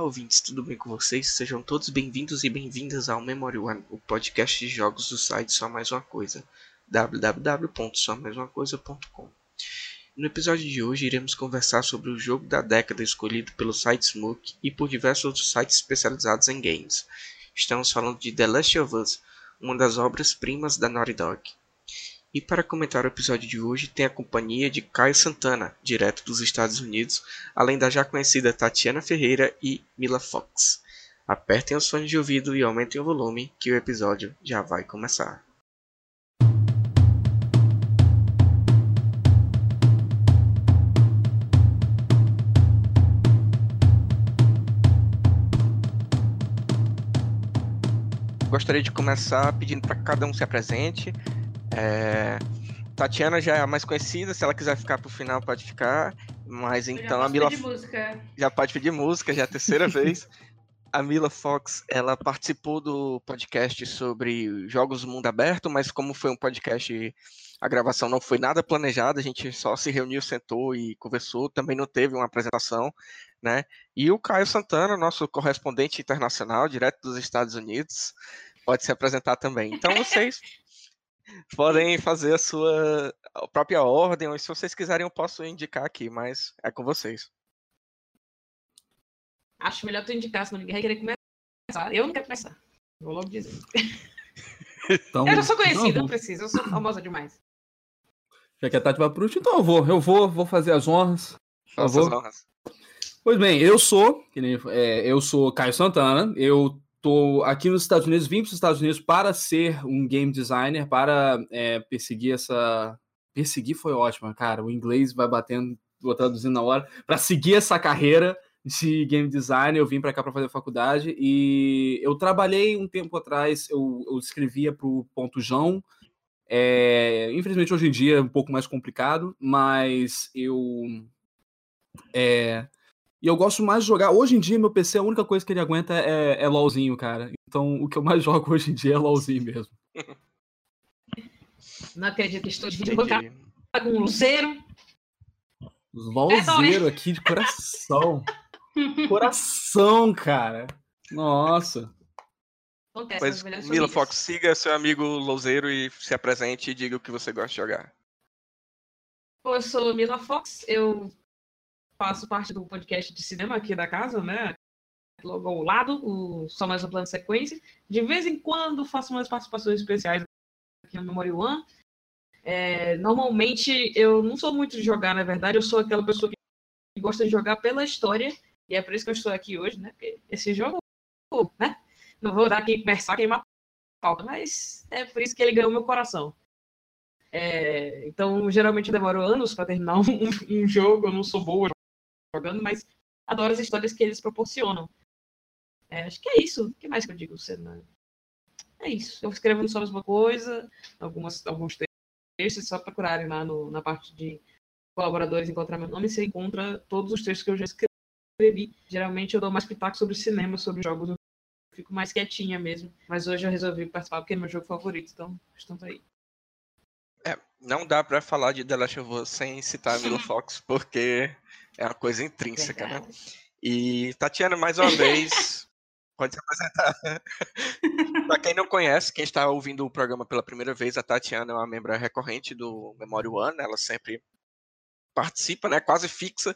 Olá, ouvintes, tudo bem com vocês? Sejam todos bem-vindos e bem-vindas ao Memory One, o podcast de jogos do site Só Mais Uma Coisa, www.somaisumacoisa.com. No episódio de hoje, iremos conversar sobre o jogo da década escolhido pelo site Smoke e por diversos outros sites especializados em games. Estamos falando de The Last of Us, uma das obras-primas da Naughty Dog. E para comentar o episódio de hoje tem a companhia de Caio Santana, direto dos Estados Unidos, além da já conhecida Tatiana Ferreira e Mila Fox. Apertem os fones de ouvido e aumentem o volume, que o episódio já vai começar. Gostaria de começar pedindo para cada um se apresente, é... Tatiana já é a mais conhecida, se ela quiser ficar pro final, pode ficar. Mas então a Mila. Pedir música. Já pode pedir música, já é a terceira vez. A Mila Fox, ela participou do podcast sobre jogos do mundo aberto, mas como foi um podcast, a gravação não foi nada planejada, a gente só se reuniu, sentou e conversou, também não teve uma apresentação, né? E o Caio Santana, nosso correspondente internacional, direto dos Estados Unidos, pode se apresentar também. Então vocês podem fazer a sua própria ordem, ou se vocês quiserem eu posso indicar aqui, mas é com vocês. Acho melhor tu indicar, senão ninguém vai querer começar. Eu não quero começar. Vou logo dizer. Então, eu já sou conhecida, então, não preciso. Eu sou famosa demais. Já que a Tati vai pro último, então eu vou. Eu vou, vou fazer as honras. Faça as honras. Pois bem, eu sou, é, eu sou Caio Santana, eu tô aqui nos Estados Unidos, vim para os Estados Unidos para ser um game designer, para é, perseguir essa. Perseguir foi ótimo, cara. O inglês vai batendo, vou traduzindo na hora, para seguir essa carreira de game design. Eu vim para cá para fazer faculdade e eu trabalhei um tempo atrás, eu, eu escrevia para o Ponto João. É, infelizmente hoje em dia é um pouco mais complicado, mas eu é, e eu gosto mais de jogar. Hoje em dia, meu PC, a única coisa que ele aguenta é, é LOLzinho, cara. Então, o que eu mais jogo hoje em dia é LOLzinho mesmo. Não acredito que estou dividindo com um luzeiro. LOLzeiro aqui de coração. coração, cara. Nossa. Pois, Mila Fox, siga seu amigo Louzeiro e se apresente e diga o que você gosta de jogar. Eu sou Mila Fox, eu faço parte do podcast de cinema aqui da casa, né? Logo ao lado, o Só Mais um Plano Sequência. De vez em quando faço umas participações especiais aqui no Memory One. É, normalmente eu não sou muito de jogar, na verdade, eu sou aquela pessoa que gosta de jogar pela história, e é por isso que eu estou aqui hoje, né? Porque esse jogo, né? Não vou dar aqui conversar, queimar pauta, mas é por isso que ele ganhou meu coração. É, então, geralmente eu demoro anos para terminar um, um, jogo, eu não sou boa jogando, mas adoro as histórias que eles proporcionam. É, acho que é isso. O que mais que eu digo? É isso. Eu escrevo só a mesma coisa, algumas, alguns textos, só procurarem lá no, na parte de colaboradores encontrar meu nome, você encontra todos os textos que eu já escrevi. Geralmente eu dou mais pitaco sobre cinema, sobre jogos, eu fico mais quietinha mesmo. Mas hoje eu resolvi participar porque é meu jogo favorito, então estamos aí. É, não dá para falar de The Last of Us sem citar a Mila Fox, porque é uma coisa intrínseca, né? Verdade. né? E Tatiana, mais uma vez, pode se apresentar. para quem não conhece, quem está ouvindo o programa pela primeira vez, a Tatiana é uma membro recorrente do Memory One, ela sempre participa, né? Quase fixa.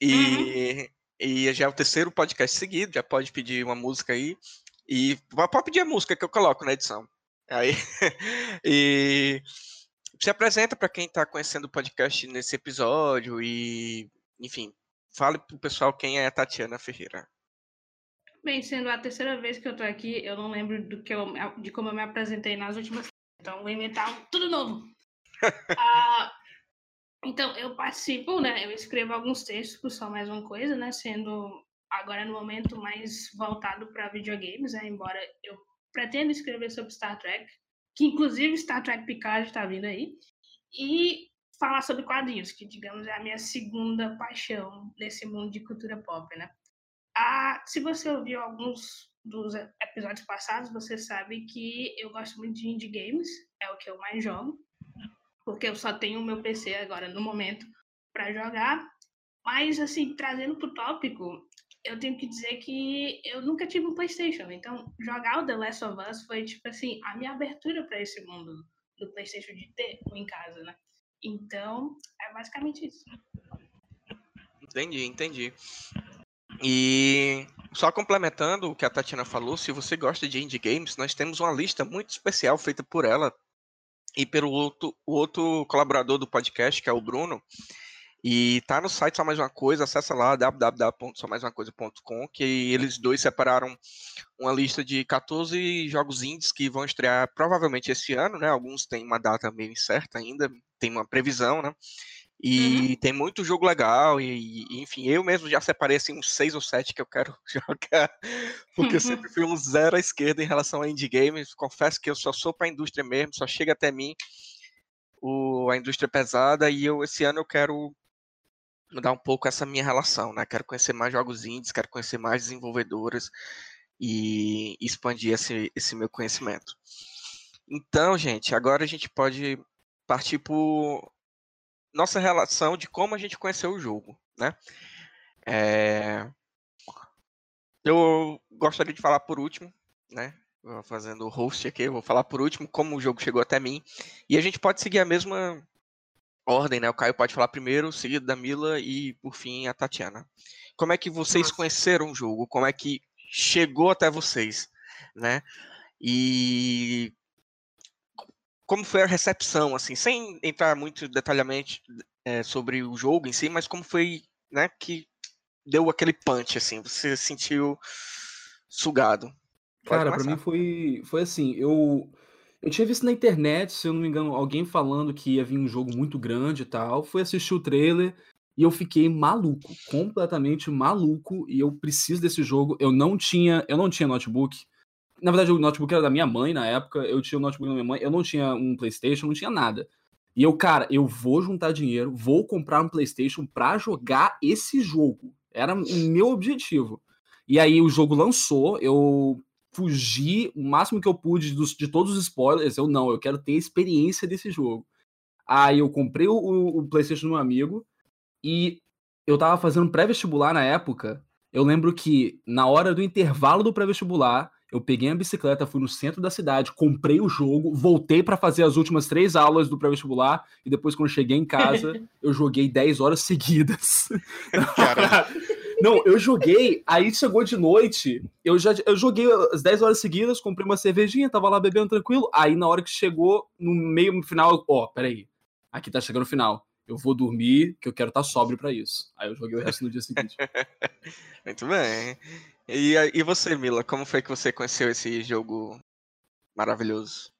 E, uhum. e já é o terceiro podcast seguido, já pode pedir uma música aí. E pode pedir a música que eu coloco na edição. Aí, e se apresenta para quem está conhecendo o podcast nesse episódio e, enfim, fale para o pessoal quem é a Tatiana Ferreira. Bem, sendo a terceira vez que eu estou aqui, eu não lembro do que eu, de como eu me apresentei nas últimas. Então, vou inventar tudo novo. ah, então, eu participo, né? Eu escrevo alguns textos por só mais uma coisa, né? Sendo agora no momento mais voltado para videogames, né? Embora eu pretendo escrever sobre Star Trek, que inclusive Star Trek Picard está vindo aí, e falar sobre quadrinhos, que digamos é a minha segunda paixão nesse mundo de cultura pop, né? Ah, se você ouviu alguns dos episódios passados, você sabe que eu gosto muito de indie games, é o que eu mais jogo, porque eu só tenho o meu PC agora no momento para jogar. Mas assim, trazendo para o tópico, eu tenho que dizer que eu nunca tive um PlayStation. Então, jogar o The Last of Us foi, tipo assim, a minha abertura para esse mundo do PlayStation de ter um em casa, né? Então, é basicamente isso. Entendi, entendi. E só complementando o que a Tatiana falou, se você gosta de indie games, nós temos uma lista muito especial feita por ela e pelo outro, outro colaborador do podcast, que é o Bruno. E tá no site Só Mais Uma Coisa, acessa lá www.somaisumacoisa.com, que eles dois separaram uma lista de 14 jogos indies que vão estrear provavelmente esse ano, né? Alguns têm uma data meio incerta ainda, tem uma previsão, né? E uhum. tem muito jogo legal, e, e, enfim, eu mesmo já separei assim, uns seis ou sete que eu quero jogar, porque eu sempre fui um zero à esquerda em relação a indie games. Confesso que eu só sou para a indústria mesmo, só chega até mim o, a indústria pesada, e eu esse ano eu quero mudar um pouco essa minha relação, né? Quero conhecer mais jogos indies, quero conhecer mais desenvolvedoras e expandir esse, esse meu conhecimento. Então, gente, agora a gente pode partir por nossa relação de como a gente conheceu o jogo, né? É... Eu gostaria de falar por último, né? Fazendo o host aqui, eu vou falar por último como o jogo chegou até mim. E a gente pode seguir a mesma ordem, né? O Caio pode falar primeiro, seguido da Mila e, por fim, a Tatiana. Como é que vocês conheceram o jogo? Como é que chegou até vocês, né? E como foi a recepção, assim, sem entrar muito detalhadamente é, sobre o jogo em si, mas como foi, né, que deu aquele punch, assim, você se sentiu sugado. Pode Cara, para mim foi, foi assim, eu eu tinha visto na internet, se eu não me engano, alguém falando que ia vir um jogo muito grande e tal, fui assistir o trailer e eu fiquei maluco, completamente maluco, e eu preciso desse jogo. Eu não tinha, eu não tinha notebook, na verdade, o notebook era da minha mãe na época. Eu tinha o notebook da minha mãe. Eu não tinha um PlayStation, não tinha nada. E eu, cara, eu vou juntar dinheiro, vou comprar um PlayStation pra jogar esse jogo. Era o meu objetivo. E aí o jogo lançou, eu fugi o máximo que eu pude dos, de todos os spoilers. Eu não, eu quero ter experiência desse jogo. Aí eu comprei o, o PlayStation do meu amigo e eu tava fazendo pré-vestibular na época. Eu lembro que na hora do intervalo do pré-vestibular, eu peguei a bicicleta, fui no centro da cidade, comprei o jogo, voltei para fazer as últimas três aulas do pré-vestibular e depois, quando cheguei em casa, eu joguei 10 horas seguidas. Não, eu joguei, aí chegou de noite, eu já eu joguei as 10 horas seguidas, comprei uma cervejinha, tava lá bebendo tranquilo. Aí na hora que chegou no meio, no final, ó, oh, peraí, aqui tá chegando o final. Eu vou dormir, que eu quero estar tá sóbrio para isso. Aí eu joguei o resto no dia seguinte. Muito bem. E, e você, Mila, como foi que você conheceu esse jogo maravilhoso?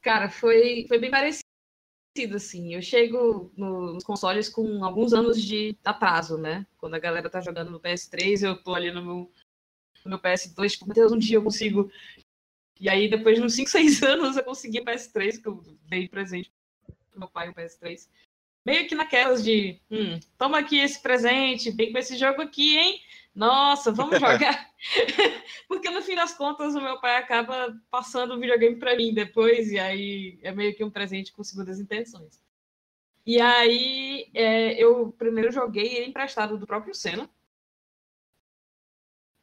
Cara, foi, foi bem parecido, assim. Eu chego no, nos consoles com alguns anos de atraso, né? Quando a galera tá jogando no PS3, eu tô ali no meu, no meu PS2, tipo, meu Deus, um dia eu consigo. E aí, depois de uns 5, 6 anos, eu consegui PS3, que eu dei presente pro meu pai o PS3. Meio que naquelas de, hum, toma aqui esse presente, vem com esse jogo aqui, hein? Nossa, vamos jogar. Porque no fim das contas, o meu pai acaba passando o videogame para mim depois, e aí é meio que um presente com segundas intenções. E aí é, eu primeiro joguei ele emprestado do próprio Senna.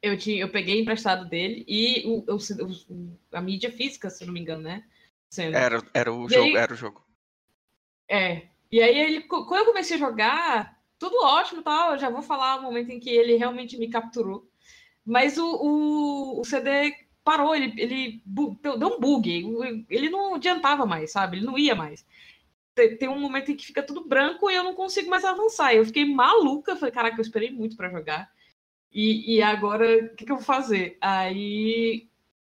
Eu, tinha, eu peguei emprestado dele e o, o, o, a mídia física, se não me engano, né? Senna. Era, era o e jogo, aí, era o jogo. É. E aí ele, quando eu comecei a jogar, tudo ótimo tal. Eu já vou falar o momento em que ele realmente me capturou. Mas o, o, o CD parou, ele, ele deu um bug. Ele não adiantava mais, sabe? Ele não ia mais. Tem, tem um momento em que fica tudo branco e eu não consigo mais avançar. Eu fiquei maluca. Falei, caraca, eu esperei muito para jogar. E, e agora, o que, que eu vou fazer? Aí,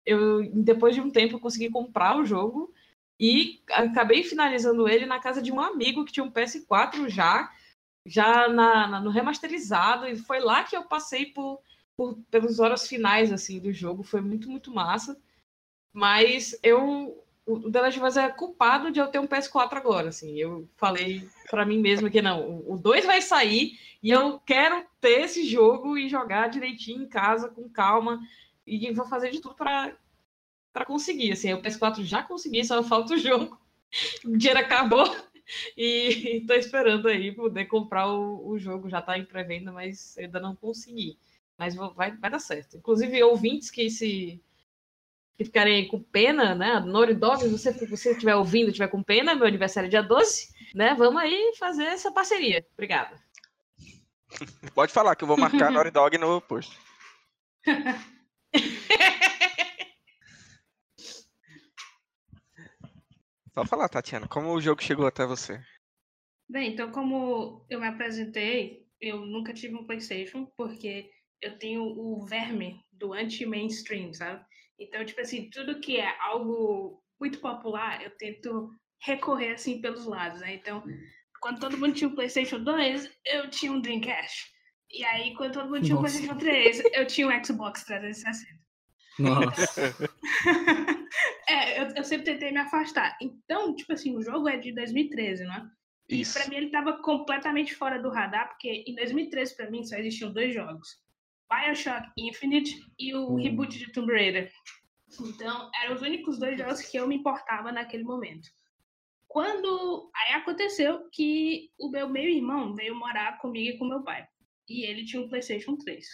eu, depois de um tempo, eu consegui comprar o jogo e acabei finalizando ele na casa de um amigo que tinha um PS4 já já na, na, no remasterizado, e foi lá que eu passei por, por, pelas horas finais assim do jogo, foi muito, muito massa. Mas eu o The Last of Us é culpado de eu ter um PS4 agora, assim. Eu falei para mim mesmo que não, o 2 vai sair e eu quero ter esse jogo e jogar direitinho em casa com calma e vou fazer de tudo para para conseguir, assim. O PS4 já consegui, só falta o jogo. O dinheiro acabou. E tô esperando aí poder comprar o, o jogo. Já tá em pré-venda, mas ainda não consegui. Mas vai, vai dar certo. Inclusive, ouvintes que se que ficarem com pena, né? Dog, você, se você estiver ouvindo, estiver com pena, meu aniversário é dia 12, né? Vamos aí fazer essa parceria. Obrigada. Pode falar que eu vou marcar Nori Dog no post. Só falar, Tatiana, como o jogo chegou até você? Bem, então como eu me apresentei, eu nunca tive um PlayStation, porque eu tenho o verme do anti-mainstream, sabe? Então, tipo assim, tudo que é algo muito popular, eu tento recorrer assim pelos lados, né? Então, quando todo mundo tinha o PlayStation 2, eu tinha um Dreamcast. E aí, quando todo mundo tinha o PlayStation 3, eu tinha um Xbox 360. Nossa. é, eu, eu, sempre tentei me afastar. Então, tipo assim, o jogo é de 2013, não é? Isso. E pra mim ele tava completamente fora do radar, porque em 2013, pra mim, só existiam dois jogos. Bioshock Infinite e o hum. reboot de Tomb Raider. Então, eram os únicos dois jogos que eu me importava naquele momento. Quando aí aconteceu que o meu meio-irmão veio morar comigo e com meu pai. E ele tinha um PlayStation 3.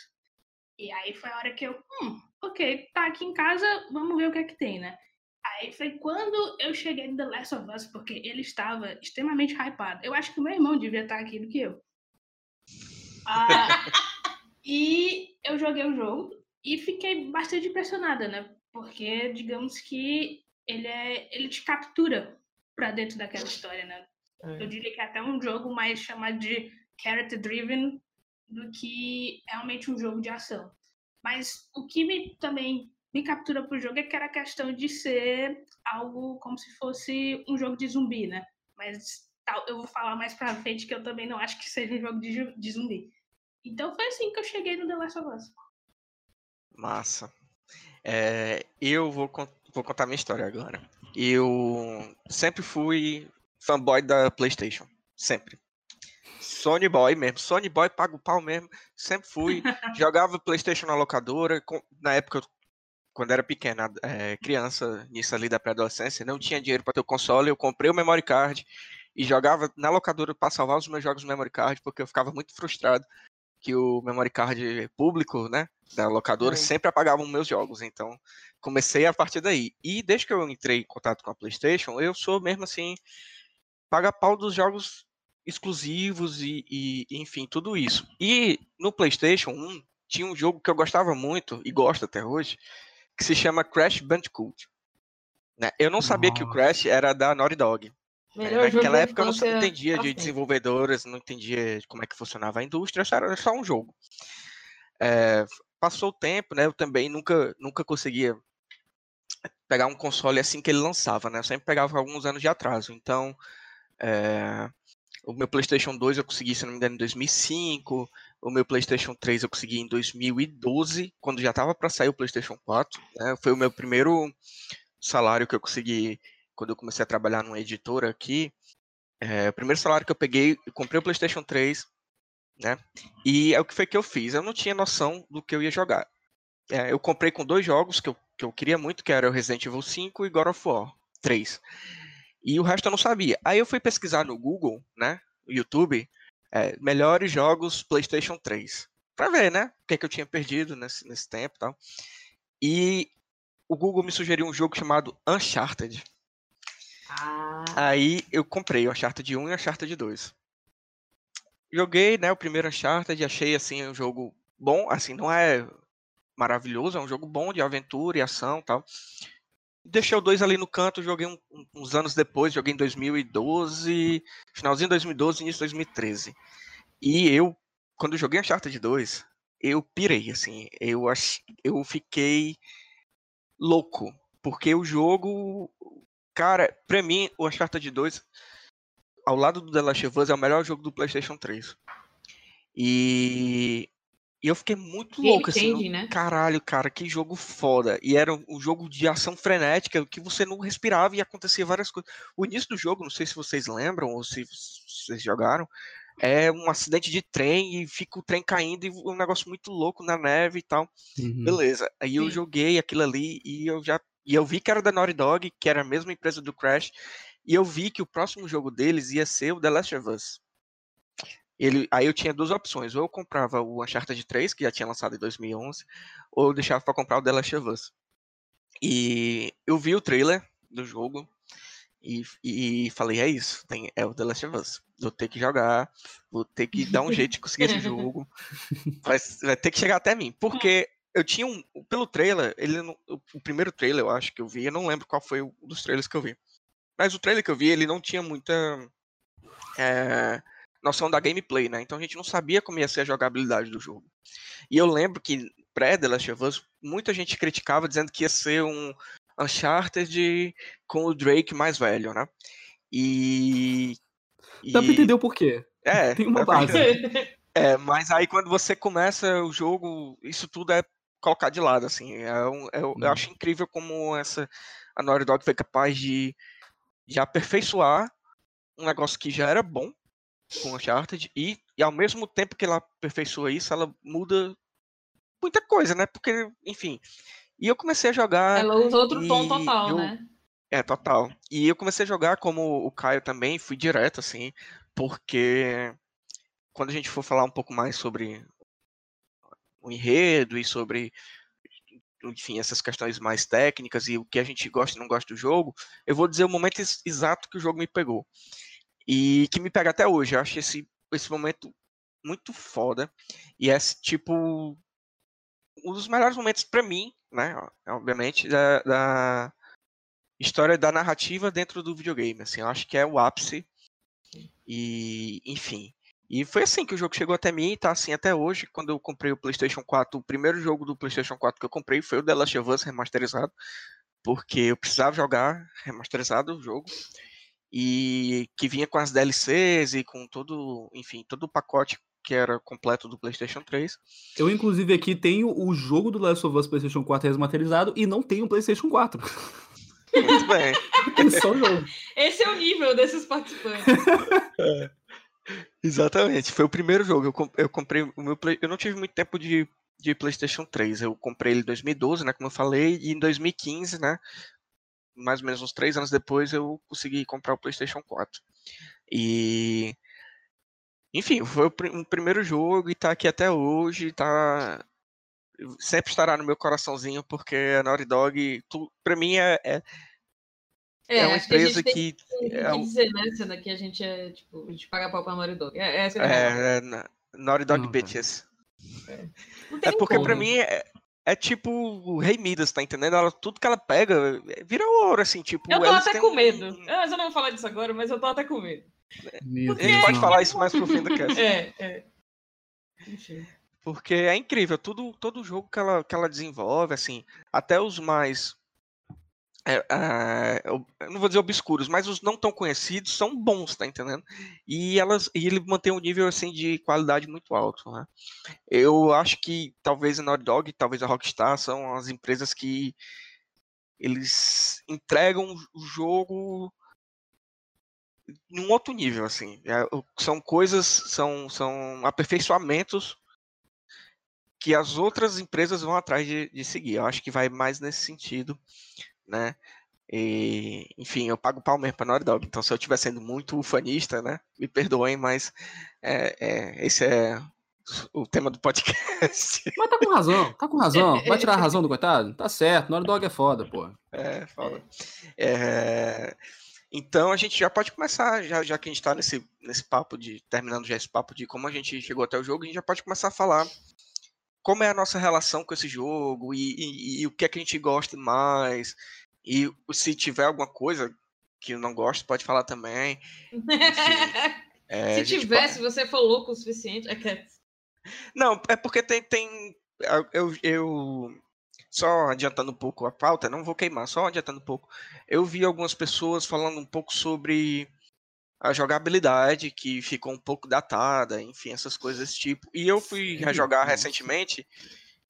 E aí foi a hora que eu, hum, ok, tá aqui em casa, vamos ver o que é que tem, né? Aí foi quando eu cheguei no The Last of Us, porque ele estava extremamente hypado. Eu acho que o meu irmão devia estar aqui do que eu. Ah, e eu joguei o jogo e fiquei bastante impressionada, né? Porque, digamos que ele, é, ele te captura para dentro daquela história, né? É. Eu diria que é até um jogo mais chamado de character driven do que realmente um jogo de ação. Mas o que me também me captura pro jogo é que era a questão de ser algo como se fosse um jogo de zumbi, né? Mas tal, eu vou falar mais pra frente que eu também não acho que seja um jogo de, de zumbi. Então foi assim que eu cheguei no The Last of Us. Massa. É, eu vou, vou contar minha história agora. Eu sempre fui fanboy da PlayStation. Sempre. Sony Boy mesmo. Sony Boy paga o pau mesmo. Sempre fui. Jogava PlayStation na locadora. Na época, quando era pequena, é, criança, nisso ali da pré-adolescência, não tinha dinheiro para ter o console. Eu comprei o memory card e jogava na locadora para salvar os meus jogos no memory card, porque eu ficava muito frustrado que o memory card público, né, da locadora, é. sempre apagavam meus jogos. Então, comecei a partir daí. E desde que eu entrei em contato com a PlayStation, eu sou mesmo assim, paga pau dos jogos exclusivos e, e, enfim, tudo isso. E no PlayStation 1 tinha um jogo que eu gostava muito e gosto até hoje, que se chama Crash Bandicoot. Né? Eu não sabia Nossa. que o Crash era da Naughty Dog. Melhor Naquela época eu não entendia de desenvolvedoras, não entendia como é que funcionava a indústria, era só um jogo. É, passou o tempo, né? Eu também nunca, nunca conseguia pegar um console assim que ele lançava, né? Eu sempre pegava alguns anos de atraso. Então, é, o meu PlayStation 2 eu consegui, se não me engano, em 2005. O meu PlayStation 3 eu consegui em 2012, quando já estava para sair o PlayStation 4. Né? Foi o meu primeiro salário que eu consegui quando eu comecei a trabalhar numa editora aqui, é, o primeiro salário que eu peguei, eu comprei o PlayStation 3, né? E é o que foi que eu fiz. Eu não tinha noção do que eu ia jogar. É, eu comprei com dois jogos que eu, que eu queria muito, que era o Resident Evil 5 e God of War 3. E o resto eu não sabia. Aí eu fui pesquisar no Google, né? YouTube, é, melhores jogos PlayStation 3. Pra ver, né? O que, é que eu tinha perdido nesse, nesse tempo e tal. E o Google me sugeriu um jogo chamado Uncharted. Ah. Aí eu comprei o Uncharted 1 e o Uncharted 2. Joguei, né, o primeiro Uncharted, achei assim um jogo bom, assim, não é maravilhoso, é um jogo bom de aventura e ação, tal. Deixei o 2 ali no canto, joguei um, uns anos depois, joguei em 2012, finalzinho de 2012, início de 2013. E eu, quando joguei Uncharted 2, eu pirei, assim, eu, eu fiquei louco, porque o jogo Cara, pra mim, o Uncharted 2, ao lado do The Last of Us, é o melhor jogo do PlayStation 3. E, e eu fiquei muito Game louco, assim. Change, né? Caralho, cara, que jogo foda. E era um jogo de ação frenética, que você não respirava e acontecia várias coisas. O início do jogo, não sei se vocês lembram ou se vocês jogaram, é um acidente de trem e fica o trem caindo e um negócio muito louco na neve e tal. Uhum. Beleza. Aí eu joguei aquilo ali e eu já e eu vi que era da Naughty Dog, que era a mesma empresa do Crash. E eu vi que o próximo jogo deles ia ser o The Last of Us. Ele, aí eu tinha duas opções, ou eu comprava o Uncharted 3, que já tinha lançado em 2011, ou eu deixava para comprar o The Last of Us. E eu vi o trailer do jogo e, e falei, é isso, tem, é o The Last of Us. Vou ter que jogar, vou ter que dar um jeito de conseguir esse jogo. Vai, vai ter que chegar até mim. Porque eu tinha um. Pelo trailer, ele o primeiro trailer, eu acho que eu vi, eu não lembro qual foi um dos trailers que eu vi. Mas o trailer que eu vi, ele não tinha muita. É, noção da gameplay, né? Então a gente não sabia como ia ser a jogabilidade do jogo. E eu lembro que pré-The Last of Us, muita gente criticava dizendo que ia ser um Uncharted com o Drake mais velho, né? E. Dá e... pra entender o porquê. É. Tem uma base. É, mas aí quando você começa o jogo, isso tudo é colocar de lado, assim. É um, é. Eu acho incrível como essa a Naughty Dog foi capaz de, de aperfeiçoar um negócio que já era bom com Uncharted e, e ao mesmo tempo que ela aperfeiçoa isso, ela muda muita coisa, né? Porque, enfim. E eu comecei a jogar. Ela usa outro tom total, eu, né? É, total. E eu comecei a jogar como o Caio também, fui direto, assim, porque quando a gente for falar um pouco mais sobre o enredo e sobre enfim, essas questões mais técnicas e o que a gente gosta e não gosta do jogo, eu vou dizer o momento exato que o jogo me pegou. E que me pega até hoje. Eu acho esse, esse momento muito foda. E é tipo um dos melhores momentos para mim, né? Obviamente, da, da, história da narrativa dentro do videogame. Assim, eu acho que é o ápice. E, enfim. E foi assim que o jogo chegou até mim e tá assim até hoje. Quando eu comprei o PlayStation 4, o primeiro jogo do PlayStation 4 que eu comprei foi o The Last of Us remasterizado, porque eu precisava jogar remasterizado o jogo e que vinha com as DLCs e com todo, enfim, todo o pacote que era completo do PlayStation 3. Eu, inclusive, aqui tenho o jogo do Last of Us PlayStation 4 remasterizado e não tenho o PlayStation 4. Muito bem. Só o jogo. Esse é o nível desses participantes. É. Exatamente, foi o primeiro jogo. Eu, eu comprei o meu Play, eu não tive muito tempo de, de PlayStation 3. Eu comprei ele em 2012, né, como eu falei, e em 2015, né, mais ou menos uns três anos depois, eu consegui comprar o PlayStation 4. E enfim, foi o, pr o primeiro jogo e tá aqui até hoje, tá sempre estará no meu coraçãozinho porque a Naughty Dog, tu, pra mim é, é é, é uma empresa que. que, que é, dizer, né, sendo que a gente é, tipo, a gente paga pau pra Naughty Dog. É, essa é, é, é Naughty Dog Não, Bitches. É, é porque como. pra mim é, é tipo o Rei Midas, tá entendendo? Ela, tudo que ela pega vira ouro, assim, tipo. Eu tô até com medo. Um... Eu não vou falar disso agora, mas eu tô até com medo. Meu porque... A gente pode falar isso mais pro fim do cast. É, é. Enfim. Porque é incrível, tudo, todo jogo que ela, que ela desenvolve, assim, até os mais é, é, eu não vou dizer obscuros, mas os não tão conhecidos são bons, tá entendendo? E elas e ele mantém um nível assim de qualidade muito alto, né? Eu acho que talvez a Naughty Dog, talvez a Rockstar são as empresas que eles entregam o jogo num outro nível, assim. É, são coisas, são, são aperfeiçoamentos que as outras empresas vão atrás de, de seguir. Eu acho que vai mais nesse sentido né? E, enfim, eu pago pau mesmo pra Naughty Dog. Então, se eu estiver sendo muito ufanista, né? Me perdoem, mas é, é, esse é o tema do podcast. Mas tá com razão, tá com razão. Vai tirar a razão do coitado? Tá certo, Naughty Dog é foda, pô. É, foda. É, então a gente já pode começar, já, já que a gente tá nesse, nesse papo de. terminando já esse papo de como a gente chegou até o jogo, a gente já pode começar a falar como é a nossa relação com esse jogo e, e, e, o que é que a gente gosta mais. E se tiver alguma coisa que eu não gosto, pode falar também. Enfim, é, se tivesse, pode... você for louco o suficiente. É não, é porque tem. tem eu, eu só adiantando um pouco a pauta, não vou queimar, só adiantando um pouco. Eu vi algumas pessoas falando um pouco sobre a jogabilidade que ficou um pouco datada, enfim, essas coisas desse tipo. E eu fui rejogar recentemente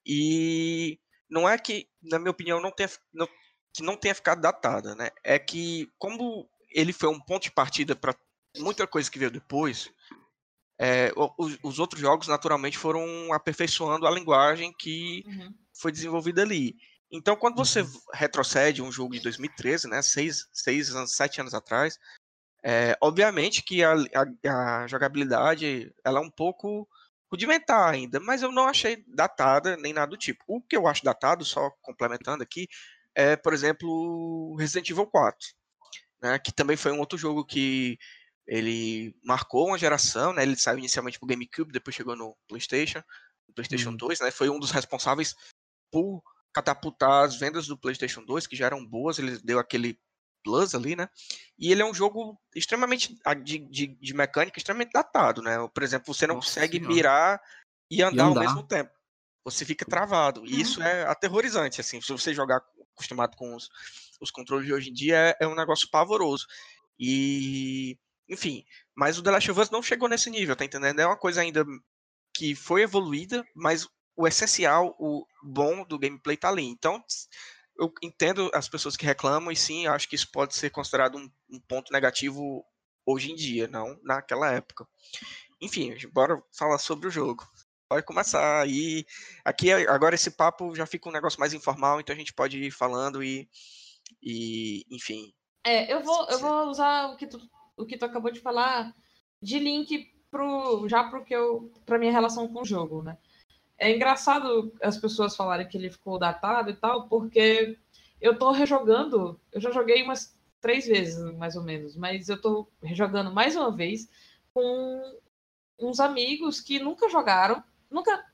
e não é que, na minha opinião, não tenha, não, que não tenha ficado datada, né? É que como ele foi um ponto de partida para muita coisa que veio depois, é, os, os, outros jogos naturalmente foram aperfeiçoando a linguagem que uhum. foi desenvolvida ali. Então, quando você uhum. retrocede um jogo de 2013, né, seis, seis anos, sete anos atrás, é, obviamente que a, a, a, jogabilidade ela é um pouco rudimentar ainda, mas eu não achei datada nem nada do tipo. O que eu acho datado, só complementando aqui, é, por exemplo, Resident Evil 4, né, que também foi um outro jogo que ele marcou uma geração, né, ele saiu inicialmente para o GameCube, depois chegou no PlayStation, no PlayStation uhum. 2, né, foi um dos responsáveis por catapultar as vendas do PlayStation 2, que já eram boas, ele deu aquele plus ali, né? E ele é um jogo extremamente de, de, de mecânica extremamente datado, né? Por exemplo, você não Nossa consegue senhora. mirar e andar, e andar, ao mesmo tempo. Você fica travado. E isso uhum. é aterrorizante, assim. Se você jogar acostumado com os, os controles de hoje em dia, é, é um negócio pavoroso. E, enfim, mas o The Last of Us não chegou nesse nível, tá entendendo? É uma coisa ainda que foi evoluída, mas o essencial, o bom do gameplay tá ali. Então, eu entendo as pessoas que reclamam e sim, acho que isso pode ser considerado um, um ponto negativo hoje em dia, não naquela época. Enfim, bora falar sobre o jogo. Pode começar aí. Aqui agora esse papo já fica um negócio mais informal, então a gente pode ir falando e, e enfim. É, eu vou, eu vou usar o que tu, o que tu acabou de falar de link pro já pro que eu para minha relação com o jogo, né? É engraçado as pessoas falarem que ele ficou datado e tal, porque eu tô rejogando, eu já joguei umas três vezes, mais ou menos, mas eu tô rejogando mais uma vez com uns amigos que nunca jogaram, nunca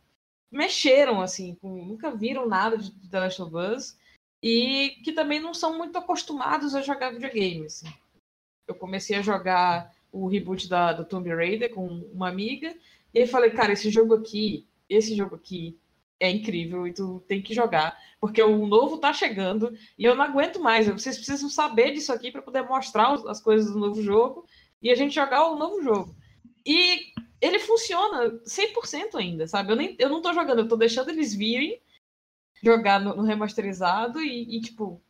mexeram, assim, com, nunca viram nada de The Last of Us e que também não são muito acostumados a jogar videogames. Assim. Eu comecei a jogar o reboot da, do Tomb Raider com uma amiga e aí falei, cara, esse jogo aqui esse jogo aqui é incrível e tu tem que jogar, porque o novo tá chegando e eu não aguento mais. Vocês precisam saber disso aqui para poder mostrar as coisas do novo jogo e a gente jogar o novo jogo. E ele funciona 100% ainda, sabe? Eu, nem, eu não tô jogando, eu tô deixando eles virem jogar no, no remasterizado e, e, tipo,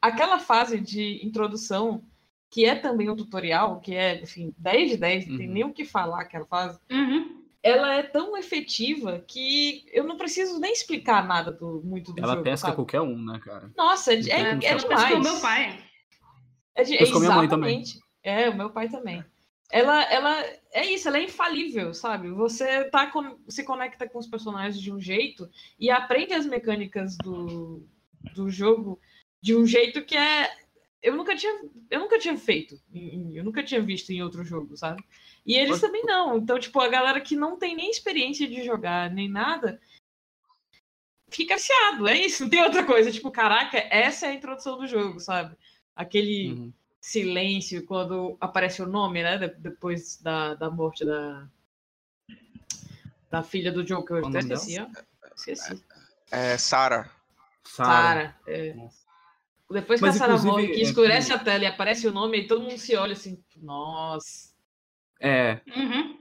aquela fase de introdução, que é também um tutorial, que é, enfim, 10 de 10, não uhum. tem nem o que falar aquela fase. Uhum ela é tão efetiva que eu não preciso nem explicar nada do, muito do ela jogo. Ela pesca sabe? qualquer um, né, cara? Nossa, é, é, é, é demais. o meu pai. É, de, é exatamente. É, o meu pai também. Ela, ela é isso, ela é infalível, sabe? Você tá com, se conecta com os personagens de um jeito e aprende as mecânicas do, do jogo de um jeito que é eu nunca tinha eu nunca tinha feito, eu nunca tinha visto em outro jogo, sabe? E eles também não. Então, tipo, a galera que não tem nem experiência de jogar, nem nada, fica viciado. É isso, não tem outra coisa. Tipo, caraca, essa é a introdução do jogo, sabe? Aquele uhum. silêncio quando aparece o nome, né? Depois da, da morte da, da filha do Joker. Eu até esqueci, ó. Esqueci. É, Sarah. Sarah. É. Depois que Mas, a Sarah morre, que escurece é... a tela e aparece o nome, e todo mundo se olha assim, nossa. É. Uhum.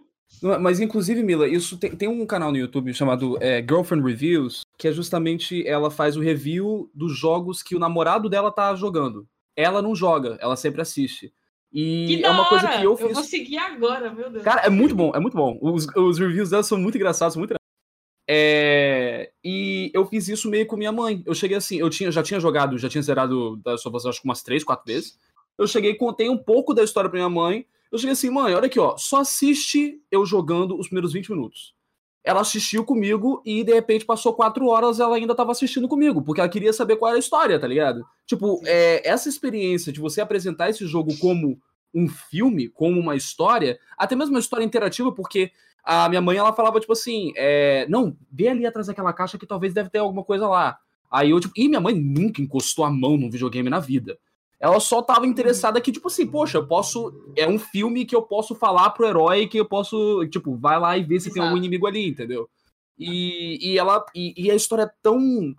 Mas, inclusive, Mila, isso tem, tem um canal no YouTube chamado é, Girlfriend Reviews, que é justamente ela faz o review dos jogos que o namorado dela tá jogando. Ela não joga, ela sempre assiste. E que é uma coisa que eu fiz. Eu vou seguir agora, meu Deus. Cara, é muito bom, é muito bom. Os, os reviews dela são muito engraçados, muito é... E eu fiz isso meio com minha mãe. Eu cheguei assim, eu tinha, já tinha jogado, já tinha zerado da sua voz, acho que umas três, quatro vezes. Eu cheguei e contei um pouco da história pra minha mãe. Eu cheguei assim, mãe, olha aqui, ó, só assiste eu jogando os primeiros 20 minutos. Ela assistiu comigo e de repente passou quatro horas ela ainda tava assistindo comigo, porque ela queria saber qual era a história, tá ligado? Tipo, é, essa experiência de você apresentar esse jogo como um filme, como uma história, até mesmo uma história interativa, porque a minha mãe ela falava tipo assim, é, não, vê ali atrás daquela caixa que talvez deve ter alguma coisa lá. Aí eu tipo, e minha mãe nunca encostou a mão num videogame na vida. Ela só tava interessada que, tipo assim, poxa, eu posso. É um filme que eu posso falar pro herói que eu posso. Tipo, vai lá e ver se Exato. tem algum inimigo ali, entendeu? E, e ela. E, e, a história é tão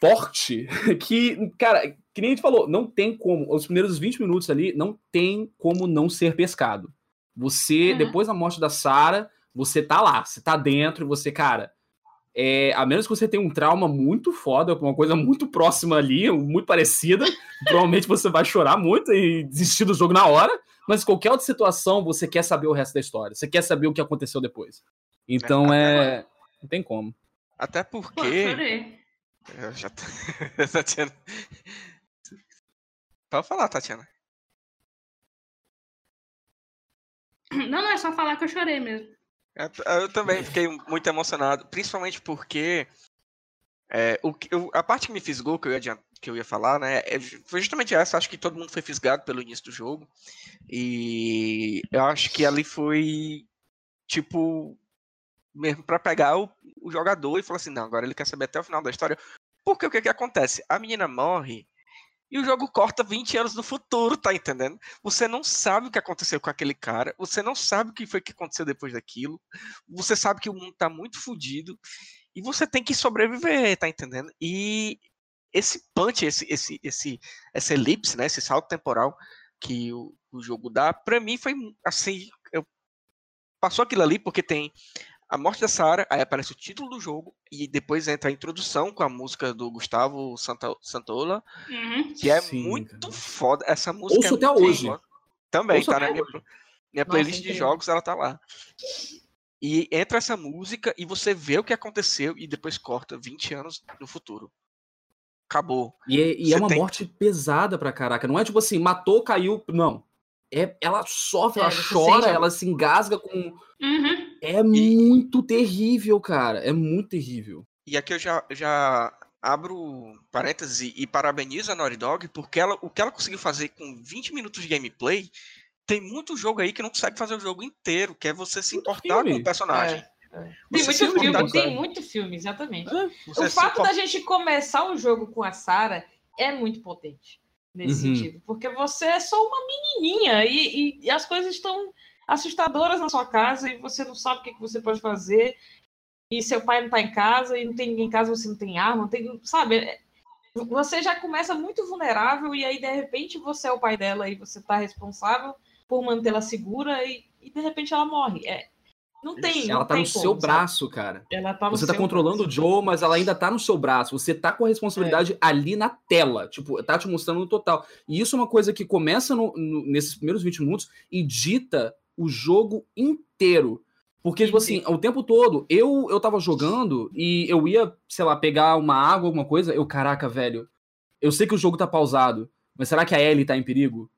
forte que, cara, que nem a gente falou, não tem como. Os primeiros 20 minutos ali não tem como não ser pescado. Você, uhum. depois da morte da Sarah, você tá lá, você tá dentro, você, cara é, a menos que você tenha um trauma muito foda, uma coisa muito próxima ali, muito parecida, provavelmente você vai chorar muito e desistir do jogo na hora, mas qualquer outra situação você quer saber o resto da história, você quer saber o que aconteceu depois. Então é. é... Não tem como. Até porque. Eu já tô... Tatiana. Pode falar, Tatiana. Não, não, é só falar que eu chorei mesmo. Eu, eu também fiquei muito emocionado, principalmente porque é, o, eu, a parte que me fisgou, que eu, ia, que eu ia falar, né, é, foi justamente essa. Acho que todo mundo foi fisgado pelo início do jogo. E eu acho que ali foi, tipo, mesmo para pegar o, o, jogador e falar assim: não, agora ele quer saber até o final da história. Porque o que, que acontece? A menina morre e o jogo corta 20 anos no futuro, tá entendendo? Você não sabe o que aconteceu com aquele cara, você não sabe o que foi que aconteceu depois daquilo, você sabe que o mundo tá muito fodido e você tem que sobreviver, tá entendendo? E esse punch, esse, esse, esse, essa elipse, né, esse salto temporal que o, o jogo dá, para mim foi assim, eu passou aquilo ali porque tem a morte da Sarah, aí aparece o título do jogo e depois entra a introdução com a música do Gustavo Santa, Santola, uhum. que é Sim, muito cara. foda. Essa música Ouço é até hoje. Foda. Também Ouço tá na minha, minha playlist Nossa, de jogos, ela tá lá. E entra essa música e você vê o que aconteceu e depois corta 20 anos no futuro. Acabou. E é, e é uma tem... morte pesada pra caraca. Não é tipo assim, matou, caiu. Não. É, ela sofre, é, ela chora, sente... ela se engasga com. Uhum. É e... muito terrível, cara. É muito terrível. E aqui eu já, já abro parênteses e parabenizo a Naughty Dog, porque ela, o que ela conseguiu fazer com 20 minutos de gameplay tem muito jogo aí que não consegue fazer o jogo inteiro, que é você se importar com o personagem. É, é. Tem muito filme, tem muito filme, exatamente. É, o fato da gente começar o jogo com a Sarah é muito potente nesse uhum. sentido, porque você é só uma menininha e, e, e, as coisas estão assustadoras na sua casa e você não sabe o que, que você pode fazer e seu pai não está em casa e não tem ninguém em casa, você não tem arma, não tem, sabe? É, você já começa muito vulnerável e aí de repente você é o pai dela e você está responsável por mantê-la segura e, e, de repente ela morre. É, não tem. Ela não tá tem no como, seu braço, cara. Ela tá Você tá controlando braço. o Joe, mas ela ainda tá no seu braço. Você tá com a responsabilidade é. ali na tela. Tipo, tá te mostrando no total. E isso é uma coisa que começa no, no, nesses primeiros 20 minutos e dita o jogo inteiro. Porque, tipo assim, o tempo todo, eu, eu tava jogando e eu ia, sei lá, pegar uma água, alguma coisa, eu, caraca, velho, eu sei que o jogo tá pausado, mas será que a Ellie tá em perigo?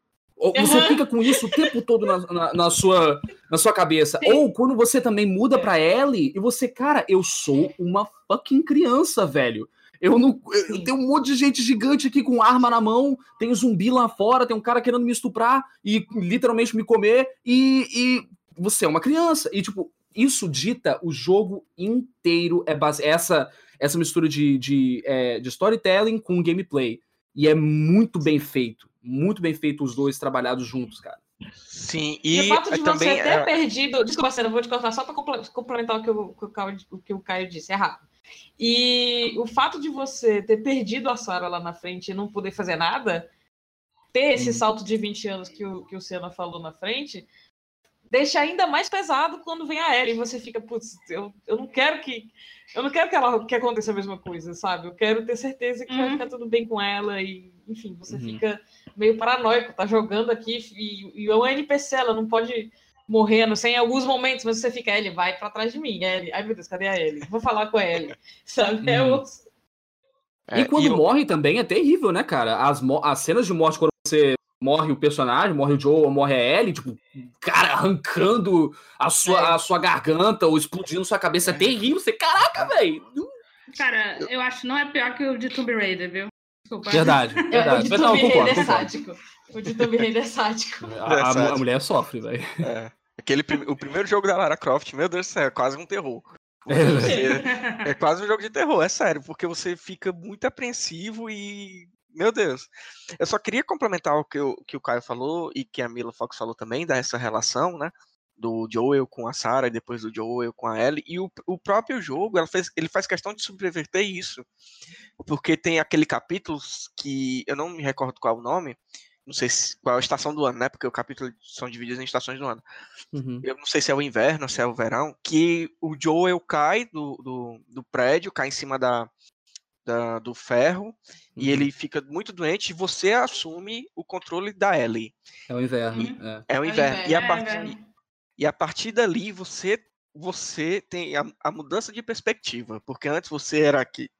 Você uhum. fica com isso o tempo todo na, na, na sua, na sua cabeça. Sim. Ou quando você também muda pra Ellie e você, cara, eu sou uma fucking criança, velho. Eu não. Eu tenho um monte de gente gigante aqui com arma na mão, tem um zumbi lá fora, tem um cara querendo me estuprar e literalmente me comer, e, e você é uma criança. E, tipo, isso dita o jogo inteiro. É base, essa, essa mistura de, de, é, de storytelling com gameplay. E é muito bem feito muito bem feito os dois trabalhados juntos, cara. Sim, e, e o fato de você também, ter é... perdido. Desculpa, Cena, vou te cortar só para complementar o que o, que o, Caio, o que o Caio disse, é rápido. E o fato de você ter perdido a Sarah lá na frente e não poder fazer nada, ter esse hum. salto de 20 anos que o, que o Senna falou na frente, deixa ainda mais pesado quando vem a Ellie e você fica, putz, eu, eu não quero que. Eu não quero que ela que aconteça a mesma coisa, sabe? Eu quero ter certeza que uhum. vai ficar tudo bem com ela e, enfim, você uhum. fica meio paranoico, tá jogando aqui e, e é um NPC, ela não pode morrer, não sei, em alguns momentos, mas você fica, ele vai para trás de mim, Ellie. Ai meu Deus, cadê a Ellie? Vou falar com a Ellie, sabe? É uhum. É, e quando e morre também é terrível, né, cara? As, as cenas de morte quando você morre o personagem, morre o Joe ou morre a Ellie, tipo, cara, arrancando a sua, é. a sua garganta ou explodindo sua cabeça, é terrível. Você, caraca, velho. Cara, eu acho que não é pior que o de Tomb Raider, viu? Desculpa. Verdade, verdade. o de Tomb Raider é sádico. O de Tomb Raider é sádico. A, a, a mulher sofre, velho. É. Aquele, o primeiro jogo da Lara Croft, meu Deus do céu, é quase um terror. É, é, quase um jogo de terror, é sério, porque você fica muito apreensivo e meu Deus. Eu só queria complementar o que, eu, que o Caio falou e que a Mila Fox falou também, dessa relação, né? Do Joel com a Sarah e depois do Joel com a Ellie. E o, o próprio jogo, ela fez, ele faz questão de subverter isso. Porque tem aquele capítulo que eu não me recordo qual é o nome, não sei se, qual é a estação do ano, né? Porque o capítulo são divididos em estações do ano. Uhum. Eu não sei se é o inverno, se é o verão, que o Joel cai do, do, do prédio, cai em cima da, da, do ferro uhum. e ele fica muito doente e você assume o controle da Ellie. É o inverno. E, é. é. o inverno. É, e, a partir, e a partir dali você você tem a, a, mudança de perspectiva, porque antes você era aqui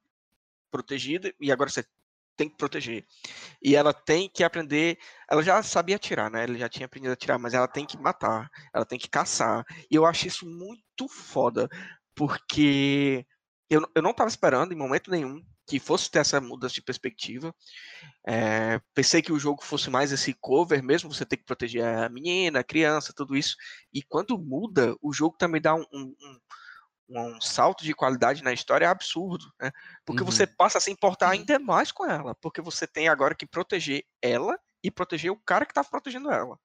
protegida e agora você tem que proteger. E ela tem que aprender. Ela já sabia atirar, né? Ela já tinha aprendido a atirar, mas ela tem que matar, ela tem que caçar. E eu acho isso muito foda, porque eu, eu não estava esperando em momento nenhum que fosse ter essa mudança de perspectiva. É, pensei que o jogo fosse mais esse cover mesmo, você tem que proteger a menina, a criança, tudo isso. E quando muda, o jogo também dá um, um, um, um salto de qualidade na história absurdo, né? Porque uhum. você passa a se importar ainda mais com ela, porque você tem agora que proteger ela e proteger o cara que tá protegendo ela.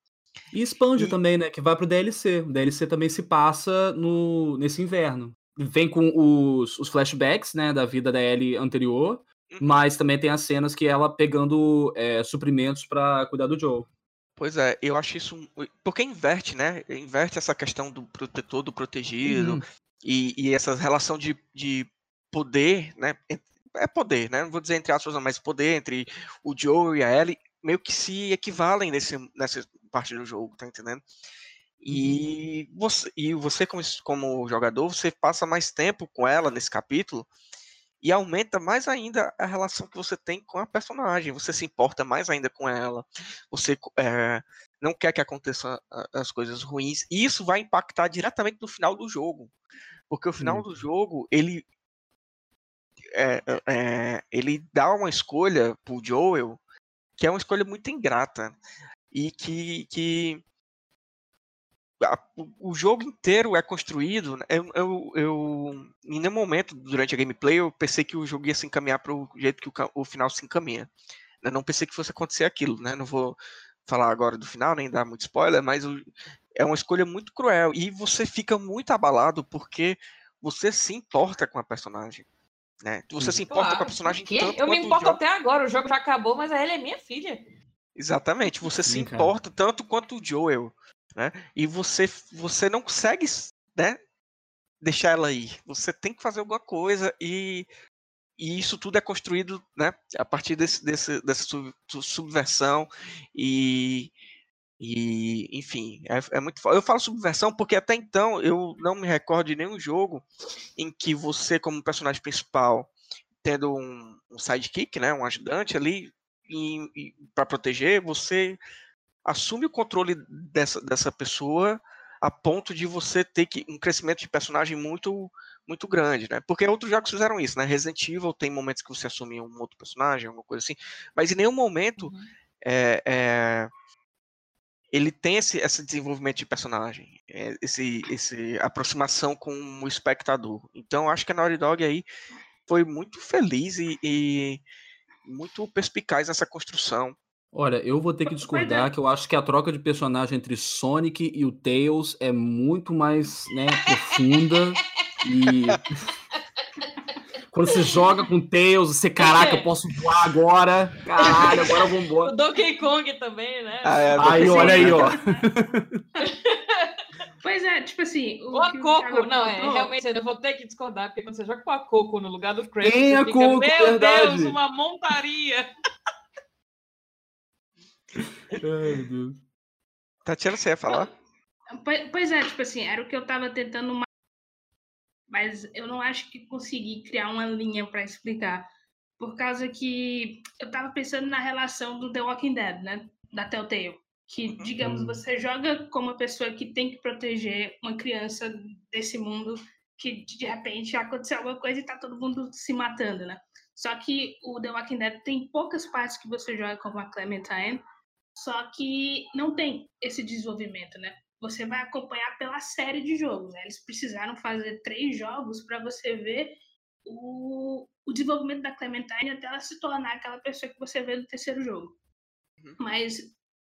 E expande e... também, né? Que vai pro DLC. O DLC também se passa no, nesse inverno vem com os, os flashbacks, né, da vida da Ellie anterior, uhum. mas também tem as cenas que ela pegando é, suprimentos para cuidar do Joe. Pois é, eu acho isso. Porque inverte, né? Inverte essa questão do protetor, do protegido, uhum. e, e, essa relação de, de poder, né? É poder, né? Não vou dizer entre aspas, mas poder entre o Joe e a Ellie meio que se equivalem nesse, nessa parte do jogo, tá entendendo? E uhum. você, e você como, como jogador, você passa mais tempo com ela nesse capítulo e aumenta mais ainda a relação que você tem com a personagem. Você se importa mais ainda com ela. Você é, não quer que aconteçam as coisas ruins. E isso vai impactar diretamente no final do jogo. Porque o final do jogo, ele é, é, ele dá uma escolha pro Joel que é uma escolha muito ingrata e que, que a, o jogo inteiro é construído. Né, eu, eu, eu, em nenhum momento durante a gameplay eu pensei que o jogo ia se encaminhar para o jeito que o, o final se encaminha. Eu não pensei que fosse acontecer aquilo, né? Não vou falar agora do final, nem dar muito spoiler, mas o, é uma escolha muito cruel e você fica muito abalado porque você se importa com a personagem. Né? Você se importa claro, com a personagem tanto Eu me importo jogo... até agora, o jogo já acabou, mas ela é minha filha. Exatamente, você Sim, se importa cara. tanto quanto o Joel né? E você você não consegue, né? Deixar ela ir. Você tem que fazer alguma coisa e, e isso tudo é construído, né? A partir desse, desse dessa subversão e e, enfim, é, é, muito Eu falo subversão porque até então eu não me recordo de nenhum jogo em que você, como personagem principal, tendo um, um sidekick, né, um ajudante ali, para proteger, você assume o controle dessa, dessa pessoa a ponto de você ter que, um crescimento de personagem muito muito grande, né? Porque outros jogos fizeram isso, né? Resident Evil tem momentos que você assume um outro personagem, alguma coisa assim, mas em nenhum momento uhum. é, é, ele tem esse, esse desenvolvimento de personagem, é, esse, esse aproximação com o espectador. Então, acho que a Naughty Dog aí foi muito feliz e, e muito perspicaz nessa construção Olha, eu vou ter que discordar que eu acho que a troca de personagem entre Sonic e o Tails é muito mais, né, profunda e quando você joga com o Tails, você, caraca, eu posso voar agora. Caralho, agora vamos embora. O Donkey Kong também, né? Ah, é, aí, olha aí, ó. Pois é, tipo assim. O, a Coco, não, é, realmente eu vou ter que discordar, porque quando você joga com a Coco no lugar do Crash, Quem é fica, Coco, meu verdade. Deus, uma montaria. Ai, meu Deus. Tatiana, você ia falar? Pois é, tipo assim, era o que eu tava tentando. Mas eu não acho que consegui criar uma linha para explicar. Por causa que eu tava pensando na relação do The Walking Dead, né? Da Telltale. Que, uhum. digamos, uhum. você joga como uma pessoa que tem que proteger uma criança desse mundo que de repente aconteceu alguma coisa e tá todo mundo se matando, né? Só que o The Walking Dead tem poucas partes que você joga como a Clementine só que não tem esse desenvolvimento, né? Você vai acompanhar pela série de jogos. Né? Eles precisaram fazer três jogos para você ver o, o desenvolvimento da Clementine até ela se tornar aquela pessoa que você vê no terceiro jogo. Uhum. Mas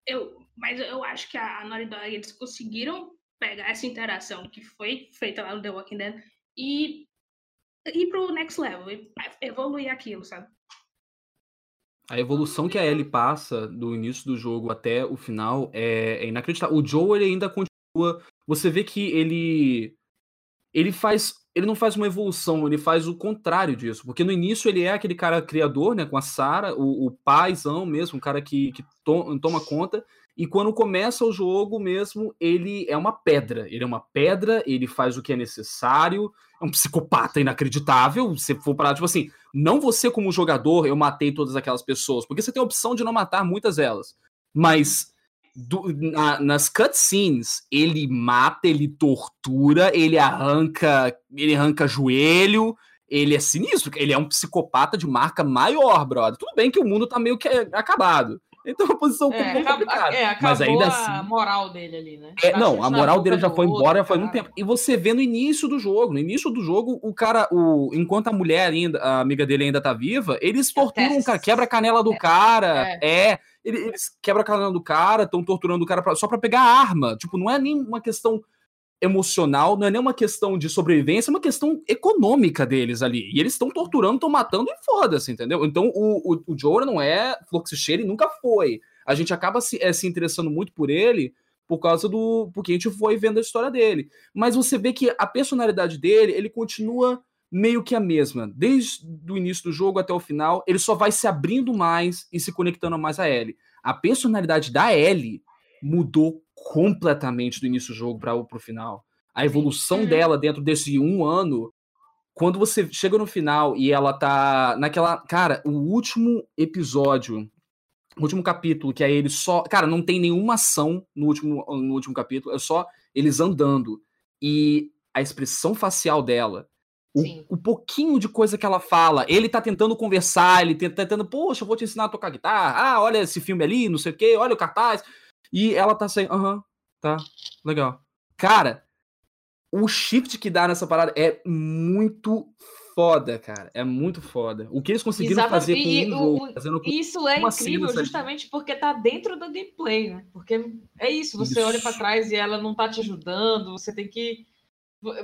eu, mas eu acho que a, a Naughty Dog eles conseguiram pegar essa interação que foi feita lá no The Walking Dead e ir pro next level, evoluir aquilo, sabe? A evolução que a Ellie passa do início do jogo até o final é, é inacreditável. O Joe ainda continua. Você vê que ele ele faz ele não faz uma evolução, ele faz o contrário disso, porque no início ele é aquele cara criador, né, com a Sarah, o, o paizão mesmo, um cara que, que to, toma conta, E quando começa o jogo mesmo, ele é uma pedra. Ele é uma pedra, ele faz o que é necessário. É um psicopata inacreditável. Se for para tipo assim, não você como jogador, eu matei todas aquelas pessoas, porque você tem a opção de não matar muitas delas. Mas do, na, nas cutscenes, ele mata, ele tortura, ele arranca, ele arranca joelho, ele é sinistro, ele é um psicopata de marca maior, brother. Tudo bem que o mundo tá meio que acabado. Então a posição é, um complicada. É, mas ainda assim. a moral dele ali, né? É, não, a moral dele já foi embora faz muito tempo. E você vê no início do jogo, no início do jogo, o cara, o, enquanto a mulher ainda, a amiga dele ainda tá viva, eles torturam o cara, quebra a canela do é, cara. É. é eles quebram a canela do cara, estão torturando o cara pra, só pra pegar a arma. Tipo, não é nem uma questão emocional, não é nem uma questão de sobrevivência, é uma questão econômica deles ali. E eles estão torturando, estão matando e foda-se, entendeu? Então o, o, o não é fluxicheiro e nunca foi. A gente acaba se, é, se interessando muito por ele por causa do. porque a gente foi vendo a história dele. Mas você vê que a personalidade dele, ele continua meio que a mesma. Desde o início do jogo até o final, ele só vai se abrindo mais e se conectando mais a Ellie. A personalidade da Ellie mudou completamente do início do jogo para o final. A evolução uhum. dela dentro desse um ano, quando você chega no final e ela tá naquela. Cara, o último episódio, o último capítulo, que é ele só. Cara, não tem nenhuma ação no último, no último capítulo, é só eles andando. E a expressão facial dela. O, o, pouquinho de coisa que ela fala, ele tá tentando conversar, ele tá tentando, poxa, eu vou te ensinar a tocar guitarra, ah, olha esse filme ali, não sei o quê, olha o cartaz. E ela tá saindo, aham, uhum, tá, legal. Cara, o shift que dá nessa parada é muito foda, cara. É muito foda. O que eles conseguiram Exatamente. fazer com e, um jogo, fazendo com Isso é incrível justamente porque tá dentro do gameplay, né? Porque é isso, você isso. olha para trás e ela não tá te ajudando, você tem que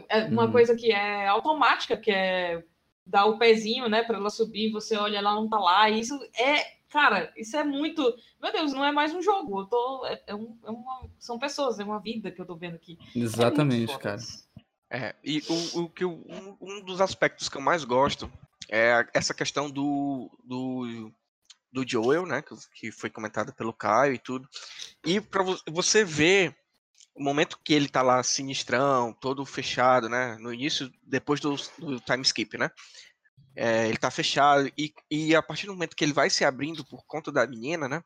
é uma hum. coisa que é automática, que é dar o pezinho, né, para ela subir, você olha, ela não tá lá. E isso é Cara, isso é muito. Meu Deus, não é mais um jogo. Eu tô. É, é, um, é uma... São pessoas, é uma vida que eu tô vendo aqui. É Exatamente, é cara. É, e o, o que um, um dos aspectos que eu mais gosto é essa questão do, do, do Joel, né? Que, que foi comentada pelo Caio e tudo. E para você ver o momento que ele tá lá sinistrão, todo fechado, né? No início, depois do, do time skip, né? É, ele tá fechado, e, e a partir do momento que ele vai se abrindo por conta da menina, né?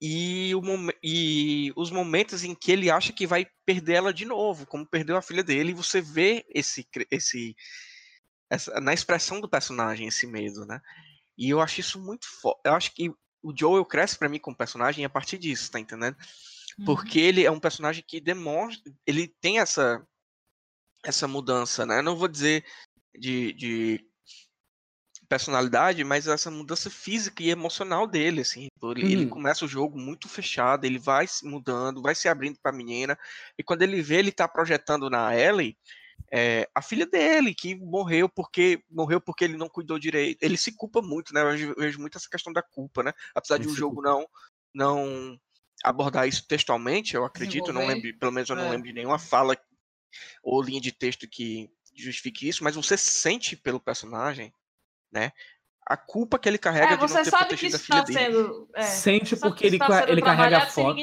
E, o, e os momentos em que ele acha que vai perder ela de novo, como perdeu a filha dele, e você vê esse, esse essa, na expressão do personagem esse medo, né? E eu acho isso muito foda. Eu acho que o Joel cresce para mim como personagem a partir disso, tá entendendo? Porque uhum. ele é um personagem que demonstra, ele tem essa essa mudança, né? Eu não vou dizer de, de personalidade, mas essa mudança física e emocional dele, assim. Ele, uhum. ele começa o jogo muito fechado, ele vai se mudando, vai se abrindo para a menina, e quando ele vê, ele tá projetando na Ellie é, a filha dele, que morreu porque morreu porque ele não cuidou direito. Ele se culpa muito, né? Eu vejo, eu vejo muito essa questão da culpa, né? Apesar de o um jogo não não abordar isso textualmente, eu acredito, não lembro, pelo menos eu não é. lembro de nenhuma fala ou linha de texto que justifique isso, mas você sente pelo personagem né? A culpa que ele carrega é, de não ter protegido a filha tá dele. Sendo, é, Sente porque ele, tá ele carrega a foto.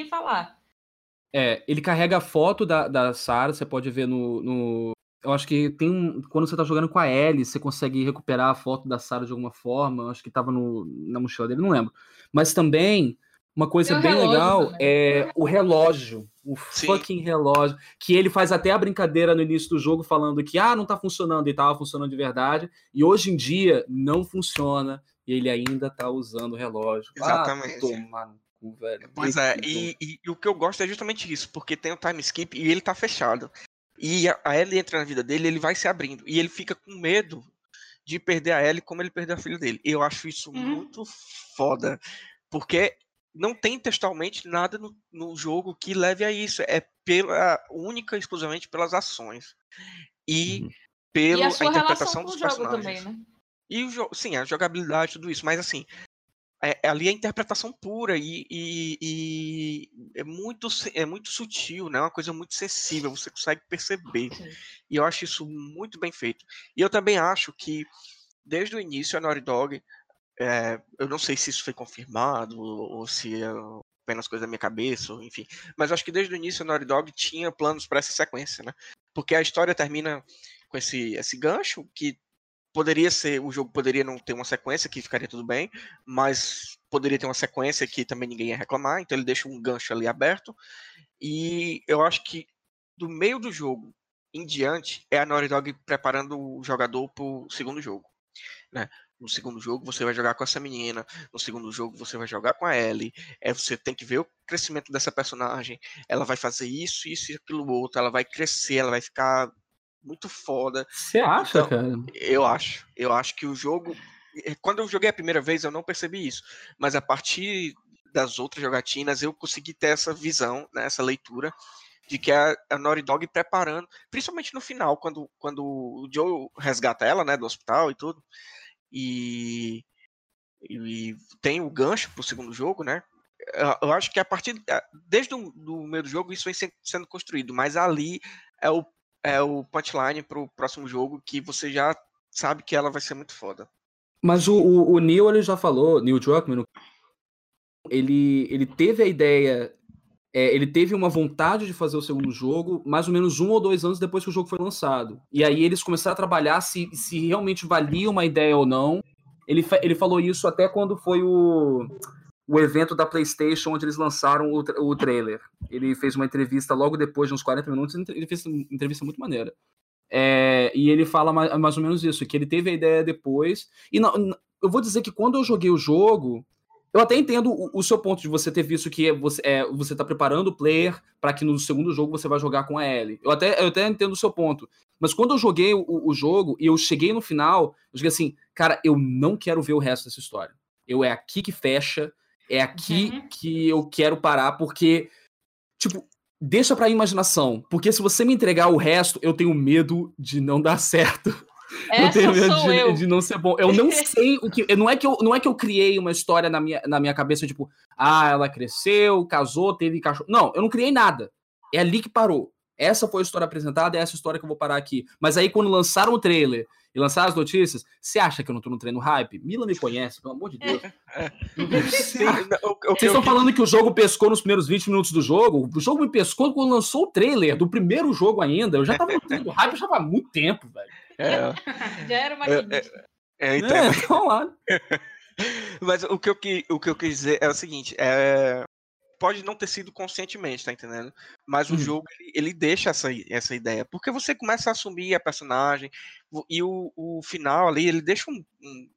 É, ele carrega a foto da, da Sarah, você pode ver no, no, Eu acho que tem. Quando você tá jogando com a Ellie, você consegue recuperar a foto da Sarah de alguma forma. Eu acho que tava no, na mochila dele, não lembro. Mas também uma coisa bem legal também. é o relógio. O Sim. fucking relógio. Que ele faz até a brincadeira no início do jogo, falando que ah, não tá funcionando e tava funcionando de verdade. E hoje em dia não funciona. E ele ainda tá usando o relógio. Ah, Exatamente. Ah, toma no cu, velho. Pois é, e, e, e, o que eu gosto é justamente isso, porque tem o time skip e ele tá fechado. E a, a Ellie entra na vida dele, ele vai se abrindo. E ele fica com medo de perder a Ellie como ele perdeu a filha dele. Eu acho isso uhum. muito foda. Porque não tem textualmente nada no, no, jogo que leve a isso. É pela única exclusivamente pelas ações e uhum. pela e a, a interpretação dos personagens. Também, né? E o jogo, sim, a jogabilidade, tudo isso, mas assim, é, é ali a interpretação pura e, e, e, é muito é muito sutil, né? É uma coisa muito sensível, você consegue perceber. Sim. E eu acho isso muito bem feito. E eu também acho que desde o início a Naughty Dog é, eu não sei se isso foi confirmado ou se apenas coisa da minha cabeça, enfim. Mas acho que desde o início a Naughty Dog tinha planos para essa sequência, né? Porque a história termina com esse, esse gancho que poderia ser, o jogo poderia não ter uma sequência que ficaria tudo bem, mas poderia ter uma sequência que também ninguém ia reclamar, então ele deixa um gancho ali aberto. E eu acho que do meio do jogo em diante é a Naughty Dog preparando o jogador para o segundo jogo. Né? No segundo jogo você vai jogar com essa menina, no segundo jogo você vai jogar com a Ellie. É, você tem que ver o crescimento dessa personagem. Ela vai fazer isso, isso e aquilo outro. Ela vai crescer, ela vai ficar muito foda. Você acha, então, cara? Eu acho. Eu acho que o jogo. Eh, quando eu joguei a primeira vez, eu não percebi isso. Mas a partir das outras jogatinas, eu consegui ter essa visão, né, essa leitura de que a, a Naughty Dog preparando, principalmente no final, quando, quando o Joe resgata ela, né, do hospital e tudo, e, e tem o gancho pro segundo jogo, né, eu acho que a partir, desde o do meio do jogo, isso vem sendo construído, mas ali é o, é o punchline pro próximo jogo que você já sabe que ela vai ser muito foda. Mas o, o, o Neil, ele já falou, Neil Druckmann, ele, ele teve a ideia é, ele teve uma vontade de fazer o segundo jogo mais ou menos um ou dois anos depois que o jogo foi lançado. E aí eles começaram a trabalhar se, se realmente valia uma ideia ou não. Ele, ele falou isso até quando foi o, o evento da PlayStation, onde eles lançaram o, o trailer. Ele fez uma entrevista logo depois de uns 40 minutos, ele fez uma entrevista muito maneira. É, e ele fala mais, mais, ou menos isso, que ele teve a ideia depois. E não, eu vou dizer que quando eu joguei o jogo, eu até entendo o, o, seu ponto de você ter visto que você é, você tá preparando o player para que no segundo jogo você vai jogar com a Ellie. Eu até, eu até entendo o seu ponto. Mas quando eu joguei o, o jogo e eu cheguei no final, eu cheguei assim, cara, eu não quero ver o resto dessa história. Eu é aqui que fecha, é aqui uhum. que eu quero parar, porque, tipo, deixa pra imaginação. Porque se você me entregar o resto, eu tenho medo de não dar certo. Essa eu tenho medo de, eu. de, não ser bom. Eu não sei o que. Não é que eu, não é que eu criei uma história na minha, na minha cabeça, tipo, ah, ela cresceu, casou, teve cachorro. Não, eu não criei nada. É ali que parou. Essa foi a história apresentada, é essa história que eu vou parar aqui. Mas aí, quando lançaram o trailer e lançaram as notícias, você acha que eu não tô no treino hype? Mila me conhece, pelo amor de Deus. É. Vocês estão falando que o jogo pescou nos primeiros 20 minutos do jogo? O jogo me pescou quando lançou o trailer do primeiro jogo ainda. Eu já tava no treino hype já há muito tempo, velho. É. Já era uma é, é, é, então, é, então lá. Mas o que, eu, o que eu quis dizer é o seguinte, é, pode não ter sido conscientemente, tá entendendo? Mas o uhum. jogo, ele, ele, deixa essa, essa ideia, porque você começa a assumir a personagem, e o, o final ali, ele deixa um, um,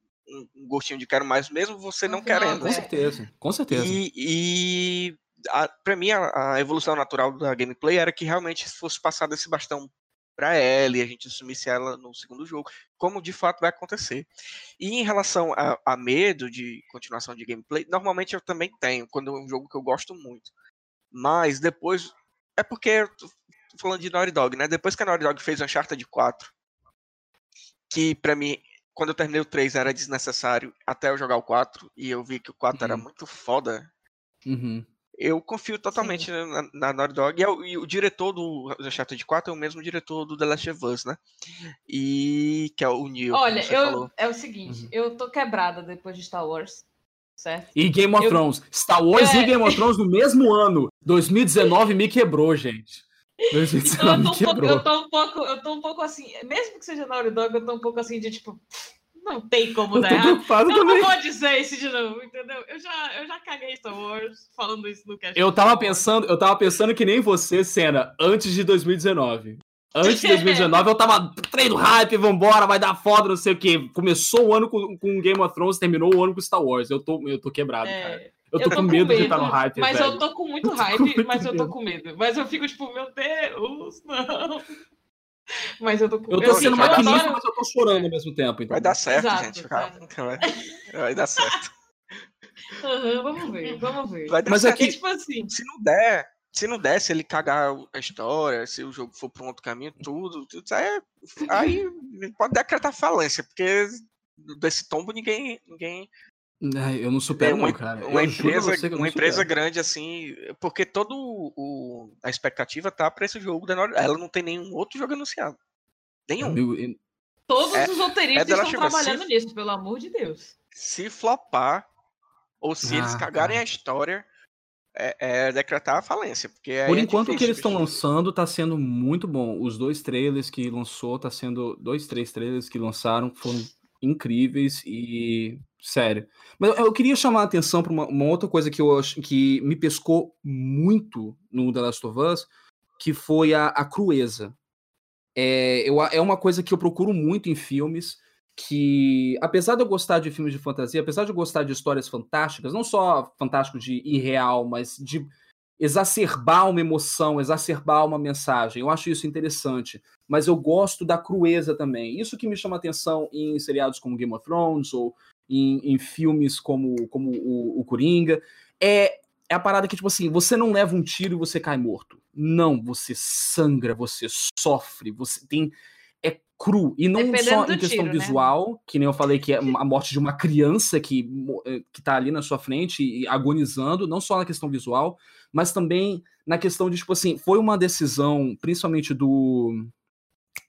um gostinho de quero mais, mesmo você não final, querendo. Com certeza, com certeza. E, e a, pra mim, a, a, evolução natural da gameplay era que realmente fosse passado esse bastão para ela e a gente assumisse ela no segundo jogo, como de fato vai acontecer. E em relação a, a, medo de continuação de gameplay, normalmente eu também tenho, quando é um jogo que eu gosto muito. Mas depois. É porque eu tô falando de Naughty Dog, né? Depois que a Naughty Dog fez Uncharted 4, que para mim, quando eu terminei o 3 era desnecessário até eu jogar o 4, e eu vi que o 4 uhum. era muito foda. Uhum. Eu confio totalmente na, na Naughty Dog. E, é o, e, o diretor do Uncharted 4 é o mesmo diretor do The Last of Us, né? E que é o Neil. Olha, eu, falou. é o seguinte, uhum. eu tô quebrada depois de Star Wars. Certo? E Game of eu... Thrones. Star Wars é... e Game of Thrones no mesmo ano. 2019 me quebrou, gente. 2019 então, eu, tô um pouco, eu, tô um pouco, eu tô um pouco assim, mesmo que seja Naughty Dog, eu tô um pouco assim de tipo, não tem como dar errado. Eu também. não vou dizer isso de novo, entendeu? Eu já, eu já caguei Star Wars falando isso no cast. Eu tava pensando, eu tava pensando que nem você, Senna, antes de 2019. Antes de 2019, eu tava treino hype, vambora, vai dar foda, não sei o quê. Começou o ano com, com Game of Thrones, terminou o ano com Star Wars. Eu tô, eu tô quebrado, é, cara. Eu tô, eu tô com, medo, medo, de estar no hype. Mas velho. eu tô com muito hype, mas eu tô com medo. Mas eu fico tipo, meu Deus, não. Mas eu tô com Eu tô sendo maquinista, mas eu tô chorando ao mesmo tempo. Então. Vai dar certo, Exato, gente. Vai, vai dar certo. Uhum, vamos ver, vamos ver. Vai dar mas certo. Aqui, tipo assim, se não der, se não der, se ele cagar a história, se o jogo for para um outro caminho, tudo, tudo aí, aí pode decretar falência, porque desse tombo ninguém, ninguém eu não supero, uma, não, cara. Uma eu empresa, uma empresa grande assim, porque todo o, a expectativa tá para esse jogo da Ela não tem nenhum outro jogo anunciado. Nenhum. Meu, Todos é, os roteiristas é estão trabalhando se, nisso, pelo amor de Deus. Se flopar, ou se ah, eles cagarem cara. a história, é, é decretar a falência. Porque Por é enquanto, o que eles estão lançando tá sendo muito bom. Os dois trailers que lançou, tá sendo. Dois, três trailers que lançaram foram incríveis e. Sério. Mas eu- queria chamar a atenção para uma, uma outra coisa que eu acho que me pescou muito no The Last of Us, que foi a, a crueza. É, eu, é uma coisa que eu procuro muito em filmes. Que, apesar de eu gostar de filmes de fantasia, apesar de eu gostar de histórias fantásticas, não só fantástico de irreal, mas de exacerbar uma emoção, exacerbar uma mensagem. Eu acho isso interessante. Mas eu gosto da crueza também. Isso que me chama atenção em seriados como Game of Thrones ou em, em filmes como, como o, o Coringa. É, é a parada que, tipo assim, você não leva um tiro e você cai morto. Não, você sangra, você sofre, você tem. Cru. E não Dependendo só em questão tiro, né? visual, que nem eu falei, que é a morte de uma criança que, eh, que tá ali na sua frente e agonizando, não só na questão visual, mas também na questão de, tipo assim, foi uma decisão, principalmente do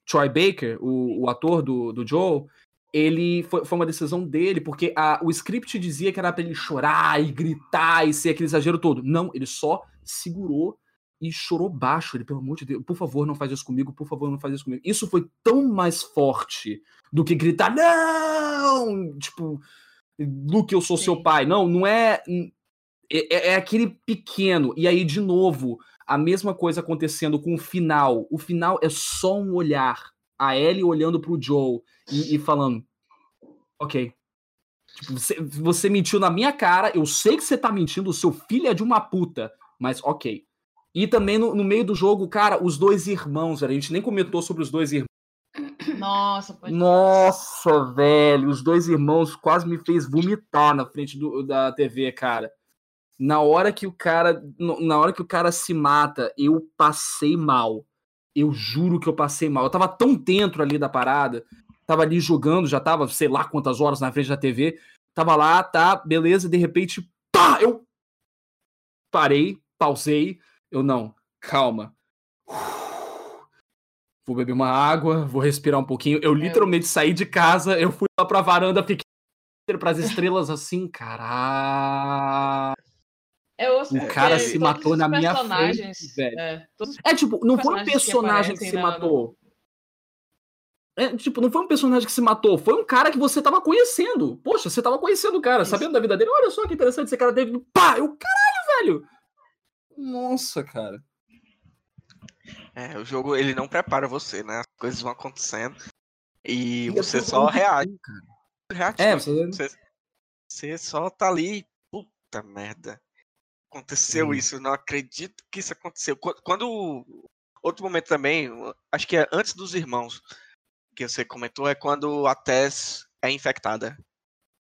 Troy Baker, o, o ator do, do Joel, ele foi, foi uma decisão dele, porque a, o script dizia que era pra ele chorar e gritar e ser aquele exagero todo. Não, ele só segurou e chorou baixo. Ele, pelo amor de Deus, por favor, não faz isso comigo, por favor, não faz isso comigo. Isso foi tão mais forte do que gritar, não! Tipo, Luke, eu sou seu Sim. pai. Não, não é. É, é aquele pequeno. E aí, de novo, a mesma coisa acontecendo com o final. O final é só um olhar. A Ellie olhando pro Joe e, e falando: Ok. Tipo, você, você mentiu na minha cara, eu sei que você tá mentindo, o seu filho é de uma puta, mas ok. E também no, no meio do jogo, cara, os dois irmãos, velho, a gente nem comentou sobre os dois irmãos. Nossa, pode Nossa, velho, os dois irmãos quase me fez vomitar na frente do- da TV, cara. Na hora que o cara, na hora que o cara se mata, eu passei mal. Eu juro que eu passei mal. Eu tava tão dentro ali da parada, tava ali jogando, já tava, sei lá quantas horas na frente da TV. Tava lá, tá, beleza, de repente, pá, eu parei, pausei, eu não, calma. Vou beber uma água, vou respirar um pouquinho. Eu literalmente saí de casa, eu fui lá pra varanda, fiquei pras estrelas assim, caralho. É O cara se matou na minha frente, velho. É, É tipo, não foi um que personagem que, aparecem se na- matou. É, tipo, não foi um personagem que se matou, foi um cara que você tava conhecendo. Poxa, você tava conhecendo o cara, Isso. sabendo da vida dele. Olha só que interessante, esse cara teve. Pá, eu, caralho, velho! Nossa, cara. É, o jogo ele não prepara você, né? As coisas vão acontecendo e E é você só reage. reativo. É, você. Você, só tá ali, puta merda. Aconteceu Hum. isso, eu não acredito que isso aconteceu. Qu- Quando. Outro momento também, acho que é antes dos irmãos, que você comentou, é quando a Tess é infectada.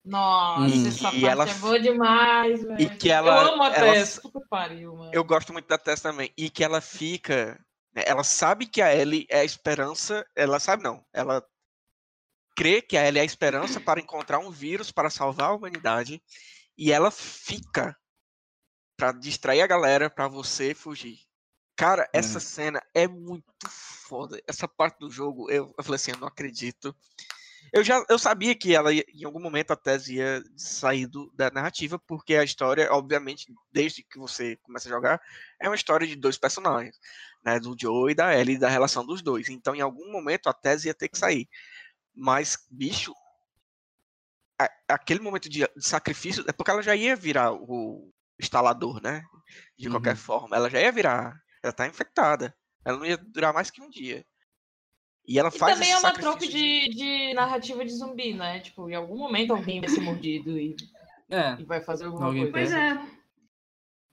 Nossa, Hum. essa E parte ela é boa demais, velho. E que ela. Eu amo a ela- Tess, puta pariu, mano. eu gosto muito da Tess também. E que ela fica. né, Ela sabe que a Ellie é a esperança. Ela sabe não. Ela crê que a Ellie é a esperança para encontrar um vírus para salvar a humanidade. E ela fica para distrair a galera para você fugir. Cara, essa cena é muito foda. Essa parte do jogo, eu, eu falei assim, eu não acredito. Eu já eu sabia que ela ia- em algum momento a Tess ia sair do- da narrativa, porque a história, obviamente, desde que você começa a jogar, é uma história de dois personagens, né, do Joe e da Ellie, da relação dos dois. Então, em algum momento a Tess ia ter que sair. Mas, bicho, a- aquele momento de, de sacrifício, é porque ela já ia virar o instalador, né? De qualquer Uhum. forma, ela já ia virar, ela tá infectada. Ela não ia durar mais que um dia. E ela E faz também esse é uma troca de, de narrativa de zumbi, né? Tipo, em algum momento alguém vai ser mordido e, É. e vai fazer alguma Alguém coisa. Pois é.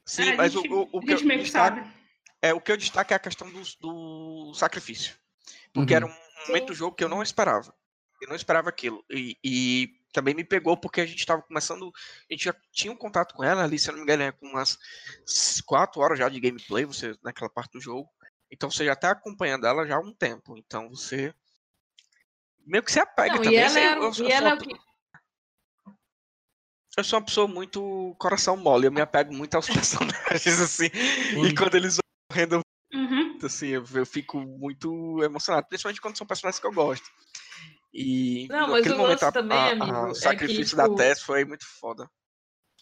Sim, a mas gente, o, o, o que eu destaco, é o que eu destaco é a questão do, do sacrifício. Porque era um momento do jogo que eu não esperava. Eu não esperava aquilo. E, e também me pegou porque a gente estava começando. A gente já tinha um contato com ela ali, se eu não me engano, é com umas 4 horas já de gameplay, você naquela parte do jogo. Então você já está acompanhando ela já há um tempo. Então você. Meio que se apega Não, também. e ela, é, eu- eu sou e ela é uma o que. eu sou uma pessoa muito coração mole, eu me apego muito aos personagens, assim. E Hum. quando eles vão morrendo, Uhum. assim, eu, eu fico muito emocionado, principalmente quando são personagens que eu gosto. E Não, mas o momento lance a- também, a- a- amigo, é o que, sacrifício tipo, da Tess foi muito foda.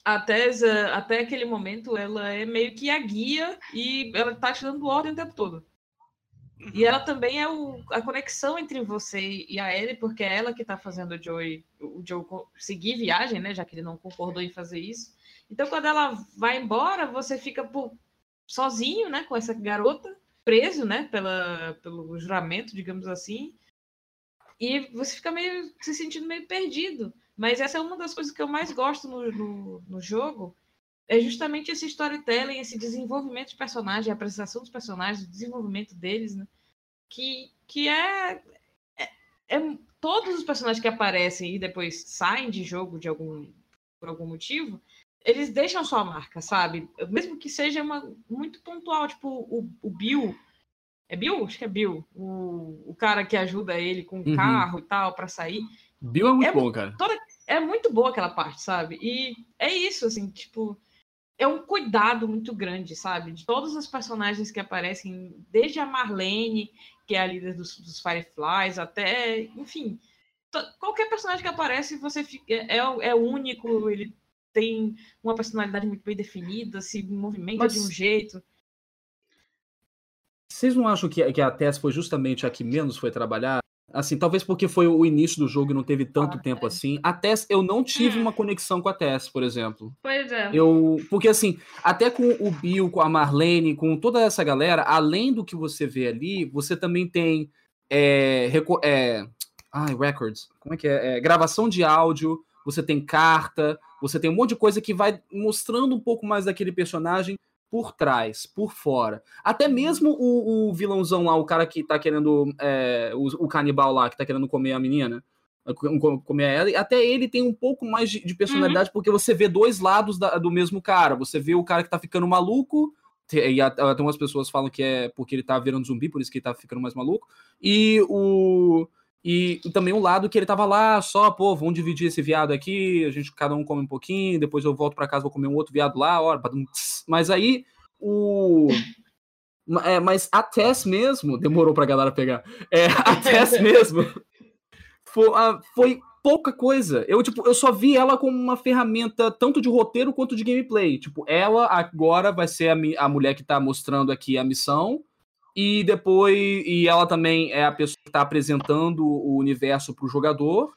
A Tessa, até aquele momento, ela é meio que a guia e ela tá te dando ordem o tempo todo. E ela também é o, a conexão entre você e a Ellie, porque é ela que tá fazendo o Joey, o Joe seguir viagem, né? Já que ele não concordou em fazer isso. Então, quando ela vai embora, você fica por, sozinho, né? Com essa garota, preso, né? Pela, pelo juramento, digamos assim. E você fica meio se sentindo meio perdido. Mas essa é uma das coisas que eu mais gosto no, no, no jogo, é justamente esse storytelling, esse desenvolvimento de personagem, a apresentação dos personagens, o desenvolvimento deles, né? Que, que é, é, é, Todos os personagens que aparecem e depois saem de jogo de algum, por algum motivo, eles deixam sua marca, sabe? Mesmo que seja uma, muito pontual, tipo o, o Bill. É Bill? Acho que é Bill. O, o cara que ajuda ele com o uhum. carro e tal para sair. Bill é muito é, bom, cara. Toda, é muito boa aquela parte, sabe? E é isso, assim, tipo. É um cuidado muito grande, sabe? De todos os personagens que aparecem, desde a Marlene, que é a líder dos, dos Fireflies, até, enfim, qualquer personagem que aparece, você fica, é, é único, ele tem uma personalidade muito bem definida, se movimenta Mas... de um jeito. Vocês não acham que, que a Tess foi justamente a que menos foi trabalhar? Assim, talvez porque foi o início do jogo e não teve tanto ah, tempo é. assim. A Tess, eu não tive hum. uma conexão com a Tess, por exemplo. Pois é. Eu, porque assim, até com o Bill, com a Marlene, com toda essa galera, além do que você vê ali, você também tem é, é, ai, records, como é que é? é? Gravação de áudio, você tem carta, você tem um monte de coisa que vai mostrando um pouco mais daquele personagem por trás, por fora. Até mesmo o, o vilãozão lá, o cara que tá querendo. É, o, o, canibal lá, que tá querendo comer a menina, comer ela, até ele tem um pouco mais de, de personalidade, uhum. porque você vê dois lados da, do mesmo cara. Você vê o cara que tá ficando maluco. E até umas pessoas falam que é porque ele tá virando zumbi, por isso que ele tá ficando mais maluco. E o. E, e, também o lado que ele tava lá, só, pô, vamos dividir esse viado aqui, a gente cada um come um pouquinho, depois eu volto para casa, vou comer um outro viado lá, ó, mas aí o. É, mas a Tess mesmo, demorou pra galera pegar. É, a Tess mesmo foi, foi pouca coisa. Eu, tipo, eu só vi ela como uma ferramenta tanto de roteiro quanto de gameplay. Tipo, ela agora vai ser a, a mulher que tá mostrando aqui a missão e depois e ela também é a pessoa que está apresentando o universo para o jogador.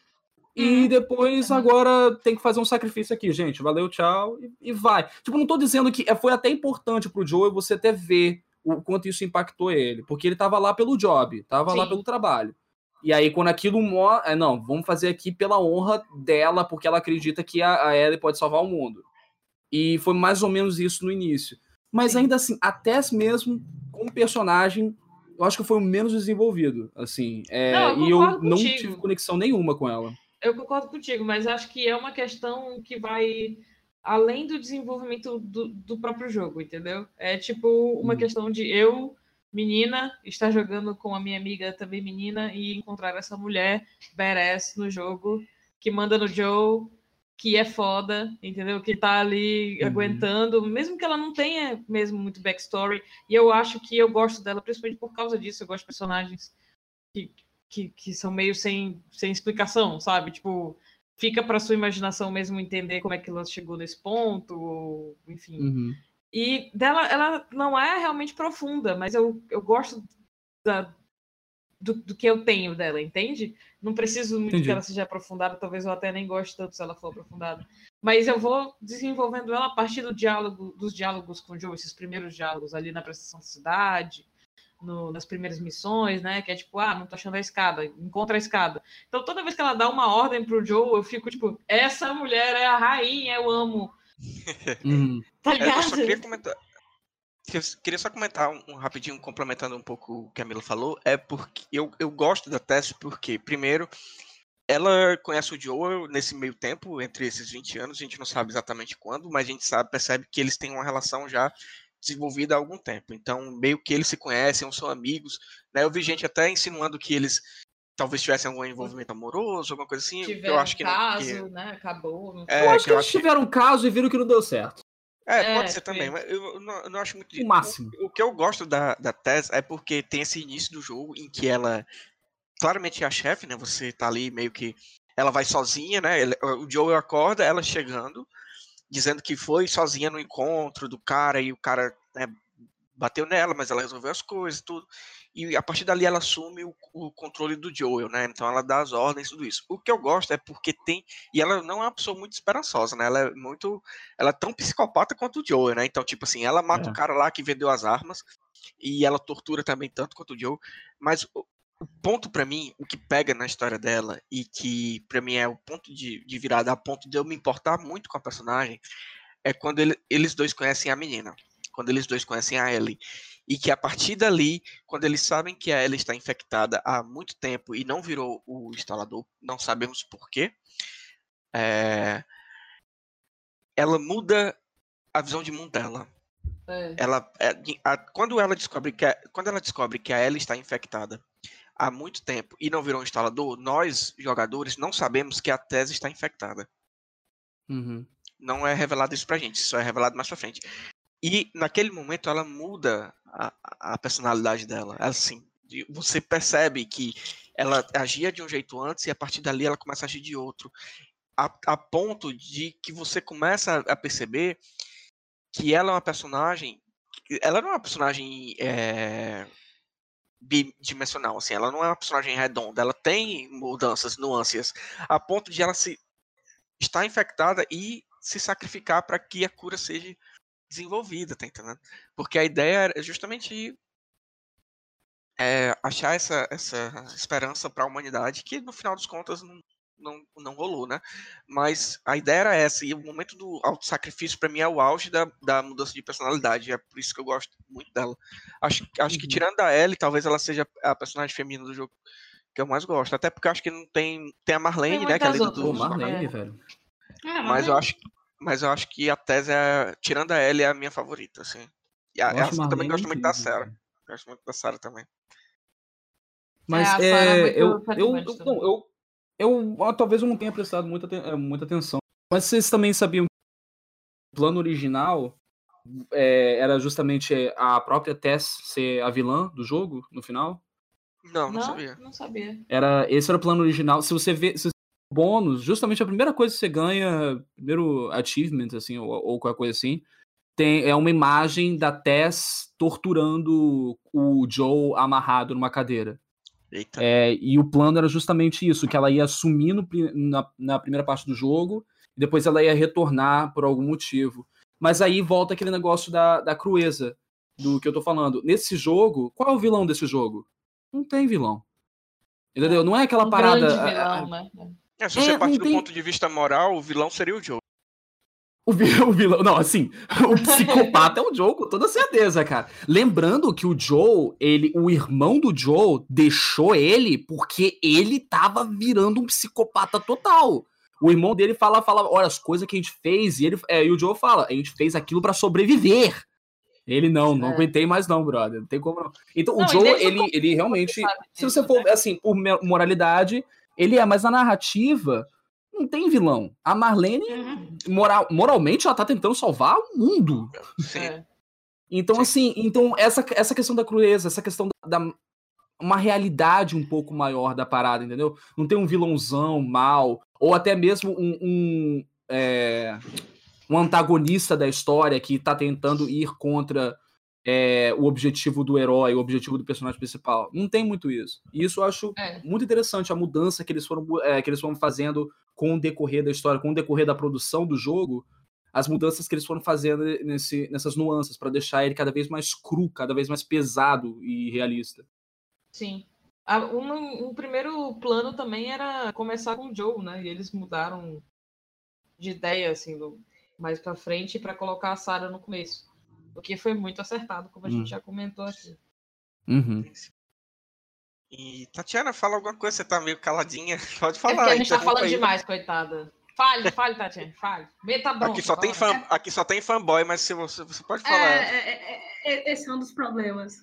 E uhum. depois agora tem que fazer um sacrifício aqui, gente. Valeu, tchau, e, e vai. Tipo, não tô dizendo que é, foi até importante pro Joe você até ver o quanto isso impactou ele, porque ele tava lá pelo job, tava Sim. lá pelo trabalho. E aí, quando aquilo é, não, vamos fazer aqui pela honra dela, porque ela acredita que a, a Ellie pode salvar o mundo. E foi mais ou menos isso no início. Mas ainda assim, até mesmo como personagem, eu acho que foi o menos desenvolvido, assim. É, não, eu e eu contigo. não tive conexão nenhuma com ela. Eu concordo contigo, mas acho que é uma questão que vai além do desenvolvimento do, do próprio jogo, entendeu? É tipo uma hum. questão de eu, menina, estar jogando com a minha amiga também menina e encontrar essa mulher badass no jogo que manda no Joe que é foda, entendeu? Que tá ali uhum. aguentando, mesmo que ela não tenha mesmo muito backstory. E eu acho que eu gosto dela, principalmente por causa disso. Eu gosto de personagens que, que, que são meio sem, sem explicação, sabe? Tipo, fica para sua imaginação mesmo entender como é que ela chegou nesse ponto, ou, enfim. Uhum. E dela, ela não é realmente profunda, mas eu, eu gosto da, do, do, que eu tenho dela, entende? Não preciso muito Entendi. que ela seja aprofundada, talvez eu até nem goste tanto se ela for aprofundada. Mas eu vou desenvolvendo ela a partir do diálogo, dos diálogos com o Joe, esses primeiros diálogos ali na prestação da cidade, no, nas primeiras missões, né? Que é tipo, ah, não tô achando a escada, encontra a escada. Então toda vez que ela dá uma ordem pro Joe, eu fico tipo, essa mulher é a rainha, eu amo. Uhum. Tá ligado? Eu só queria comentar, eu queria só comentar um, um, rapidinho, complementando um pouco o que a Mila falou, é porque eu, eu gosto da Tess porque, primeiro, ela conhece o Joel nesse meio tempo, entre esses 20 anos, a gente não sabe exatamente quando, mas a gente sabe, percebe que eles têm uma relação já desenvolvida há algum tempo. Então, meio que eles se conhecem, são amigos. Né? Eu vi gente até insinuando que eles talvez tivessem algum envolvimento amoroso, alguma coisa assim. Tiveram eu acho que caso, não, que... né? Acabou. É, eu acho que, que eles tiveram um caso e viram que não deu certo. É, é, pode ser também, mas eu não, eu não acho muito. O máximo. O, o, que eu gosto da, da Tess é porque tem esse início do jogo em que ela claramente é a chefe, né? Você tá ali meio que. Ela vai sozinha, né? o Joe acorda, ela chegando. dizendo que foi sozinha no encontro do cara e o cara né, bateu nela, mas ela resolveu as coisas, tudo. E a partir dali ela assume o, o, controle do Joel, né? Então ela dá as ordens, tudo isso. O que eu gosto é porque tem. E ela não é uma pessoa muito esperançosa, né? Ela é muito. Ela é tão psicopata quanto o Joel, né? Então, tipo assim, ela mata é. o cara lá que vendeu as armas. E ela tortura também tanto quanto o Joel. Mas o, o ponto para mim, o que pega na história dela, e que para mim é o ponto de, de virada, a ponto de eu me importar muito com a personagem, é quando ele, eles dois conhecem a menina quando eles dois conhecem a Ellie. E que a partir dali, quando eles sabem que a Ellie está infectada há muito tempo e não virou o instalador, não sabemos porquê, é... ela muda a visão de mundo dela. É. Ela, é, a, quando ela descobre que a, quando ela descobre que a Ellie está infectada há muito tempo e não virou um instalador, nós jogadores não sabemos que a Tese está infectada. Uhum. Não é revelado isso pra gente, só é revelado mais pra frente. E naquele momento ela muda a, a personalidade dela. Assim, você percebe que ela agia de um jeito antes e a partir dali ela começa a agir de outro. A, a ponto de que você começa a perceber que ela é uma personagem. Ela não é uma personagem é, bidimensional, assim, ela não é uma personagem redonda, ela tem mudanças, nuances, a ponto de ela se estar infectada e se sacrificar para que a cura seja desenvolvida, tá entendendo? Porque a ideia é justamente é, achar essa, essa esperança para a humanidade, que no final dos contas não, não, não rolou, né? Mas a ideia era essa, e o momento do auto-sacrifício para mim é o auge da, da mudança de personalidade, é por isso que eu gosto muito dela. Acho, acho que uhum. tirando a Ellie, talvez ela seja a personagem feminina do jogo que eu mais gosto, até porque eu acho que não tem, tem a Marlene, né, que é a do... Marlene, velho. É, mas eu acho mas eu acho que a tese é. Tirando a Ellie, é a minha favorita, assim. E a, essa também gosto muito da Sarah. Gosto muito da Sarah também. Mas é, é, é eu, eu, eu, não, eu, eu, eu, talvez eu não tenha prestado muita, eh, muita atenção. Mas vocês também sabiam que o plano original é, era justamente a própria Tess ser a vilã do jogo no final? Não, não, não sabia. Não sabia. Era, esse era o plano original. Se você vê, se bônus, justamente a primeira coisa que você ganha, primeiro achievement, assim, ou, ou qualquer coisa assim, tem, é uma imagem da Tess torturando o Joe amarrado numa cadeira. É, e o plano era justamente isso, que ela ia sumir no, na, na primeira parte do jogo, e depois ela ia retornar por algum motivo. Mas aí volta aquele negócio da, da crueza, do que eu tô falando. Nesse jogo, qual é o vilão desse jogo? Não tem vilão. Entendeu? Não é aquela um parada. Vilão, né? É, se você é, partir do tem... ponto de vista moral, o vilão seria o Joe. O vilão, o vilão, não, assim, o psicopata é o Joe, com toda certeza, cara. Lembrando que o Joe, ele, o irmão do Joe deixou ele porque ele tava virando um psicopata total. O irmão dele fala, fala, olha, as coisas que a gente fez, e ele, é, e o Joe fala, a gente fez aquilo para sobreviver. Ele não, não é. aguentei mais não, brother, não tem como não. Então, não, o Joe, ele, ele, ele realmente, se você for, né? assim, por moralidade, ele é, mas na narrativa não tem vilão. A Marlene, uhum. moral, moralmente, ela tá tentando salvar o mundo. É. Então, Sim. assim, então essa, essa questão da crueza, essa questão da, da, uma realidade um pouco maior da parada, entendeu? Não tem um vilãozão mal, ou até mesmo um, um, é, um antagonista da história que tá tentando ir contra é, o objetivo do herói, o objetivo do personagem principal. Não tem muito isso. E isso eu acho é. muito interessante, a mudança que eles, foram, é, que eles foram fazendo com o decorrer da história, com o decorrer da produção do jogo, as mudanças que eles foram fazendo nesse, nessas nuances, para deixar ele cada vez mais cru, cada vez mais pesado e realista. Sim. Um, um, primeiro plano também era começar com o Joe, né? E eles mudaram de ideia, assim, do, mais pra frente para colocar a Sarah no começo. O que foi muito acertado, como a gente hum. já comentou aqui. Uhum. E Tatiana, fala alguma coisa, você tá meio caladinha. Pode falar. É porque a gente tá falando aí. demais, coitada. Fale, fale, Tatiana, fale. Meta bronca, aqui só, tem fan, aqui só tem fanboy, mas se você, você pode falar. É, é, é, é esse é um dos problemas.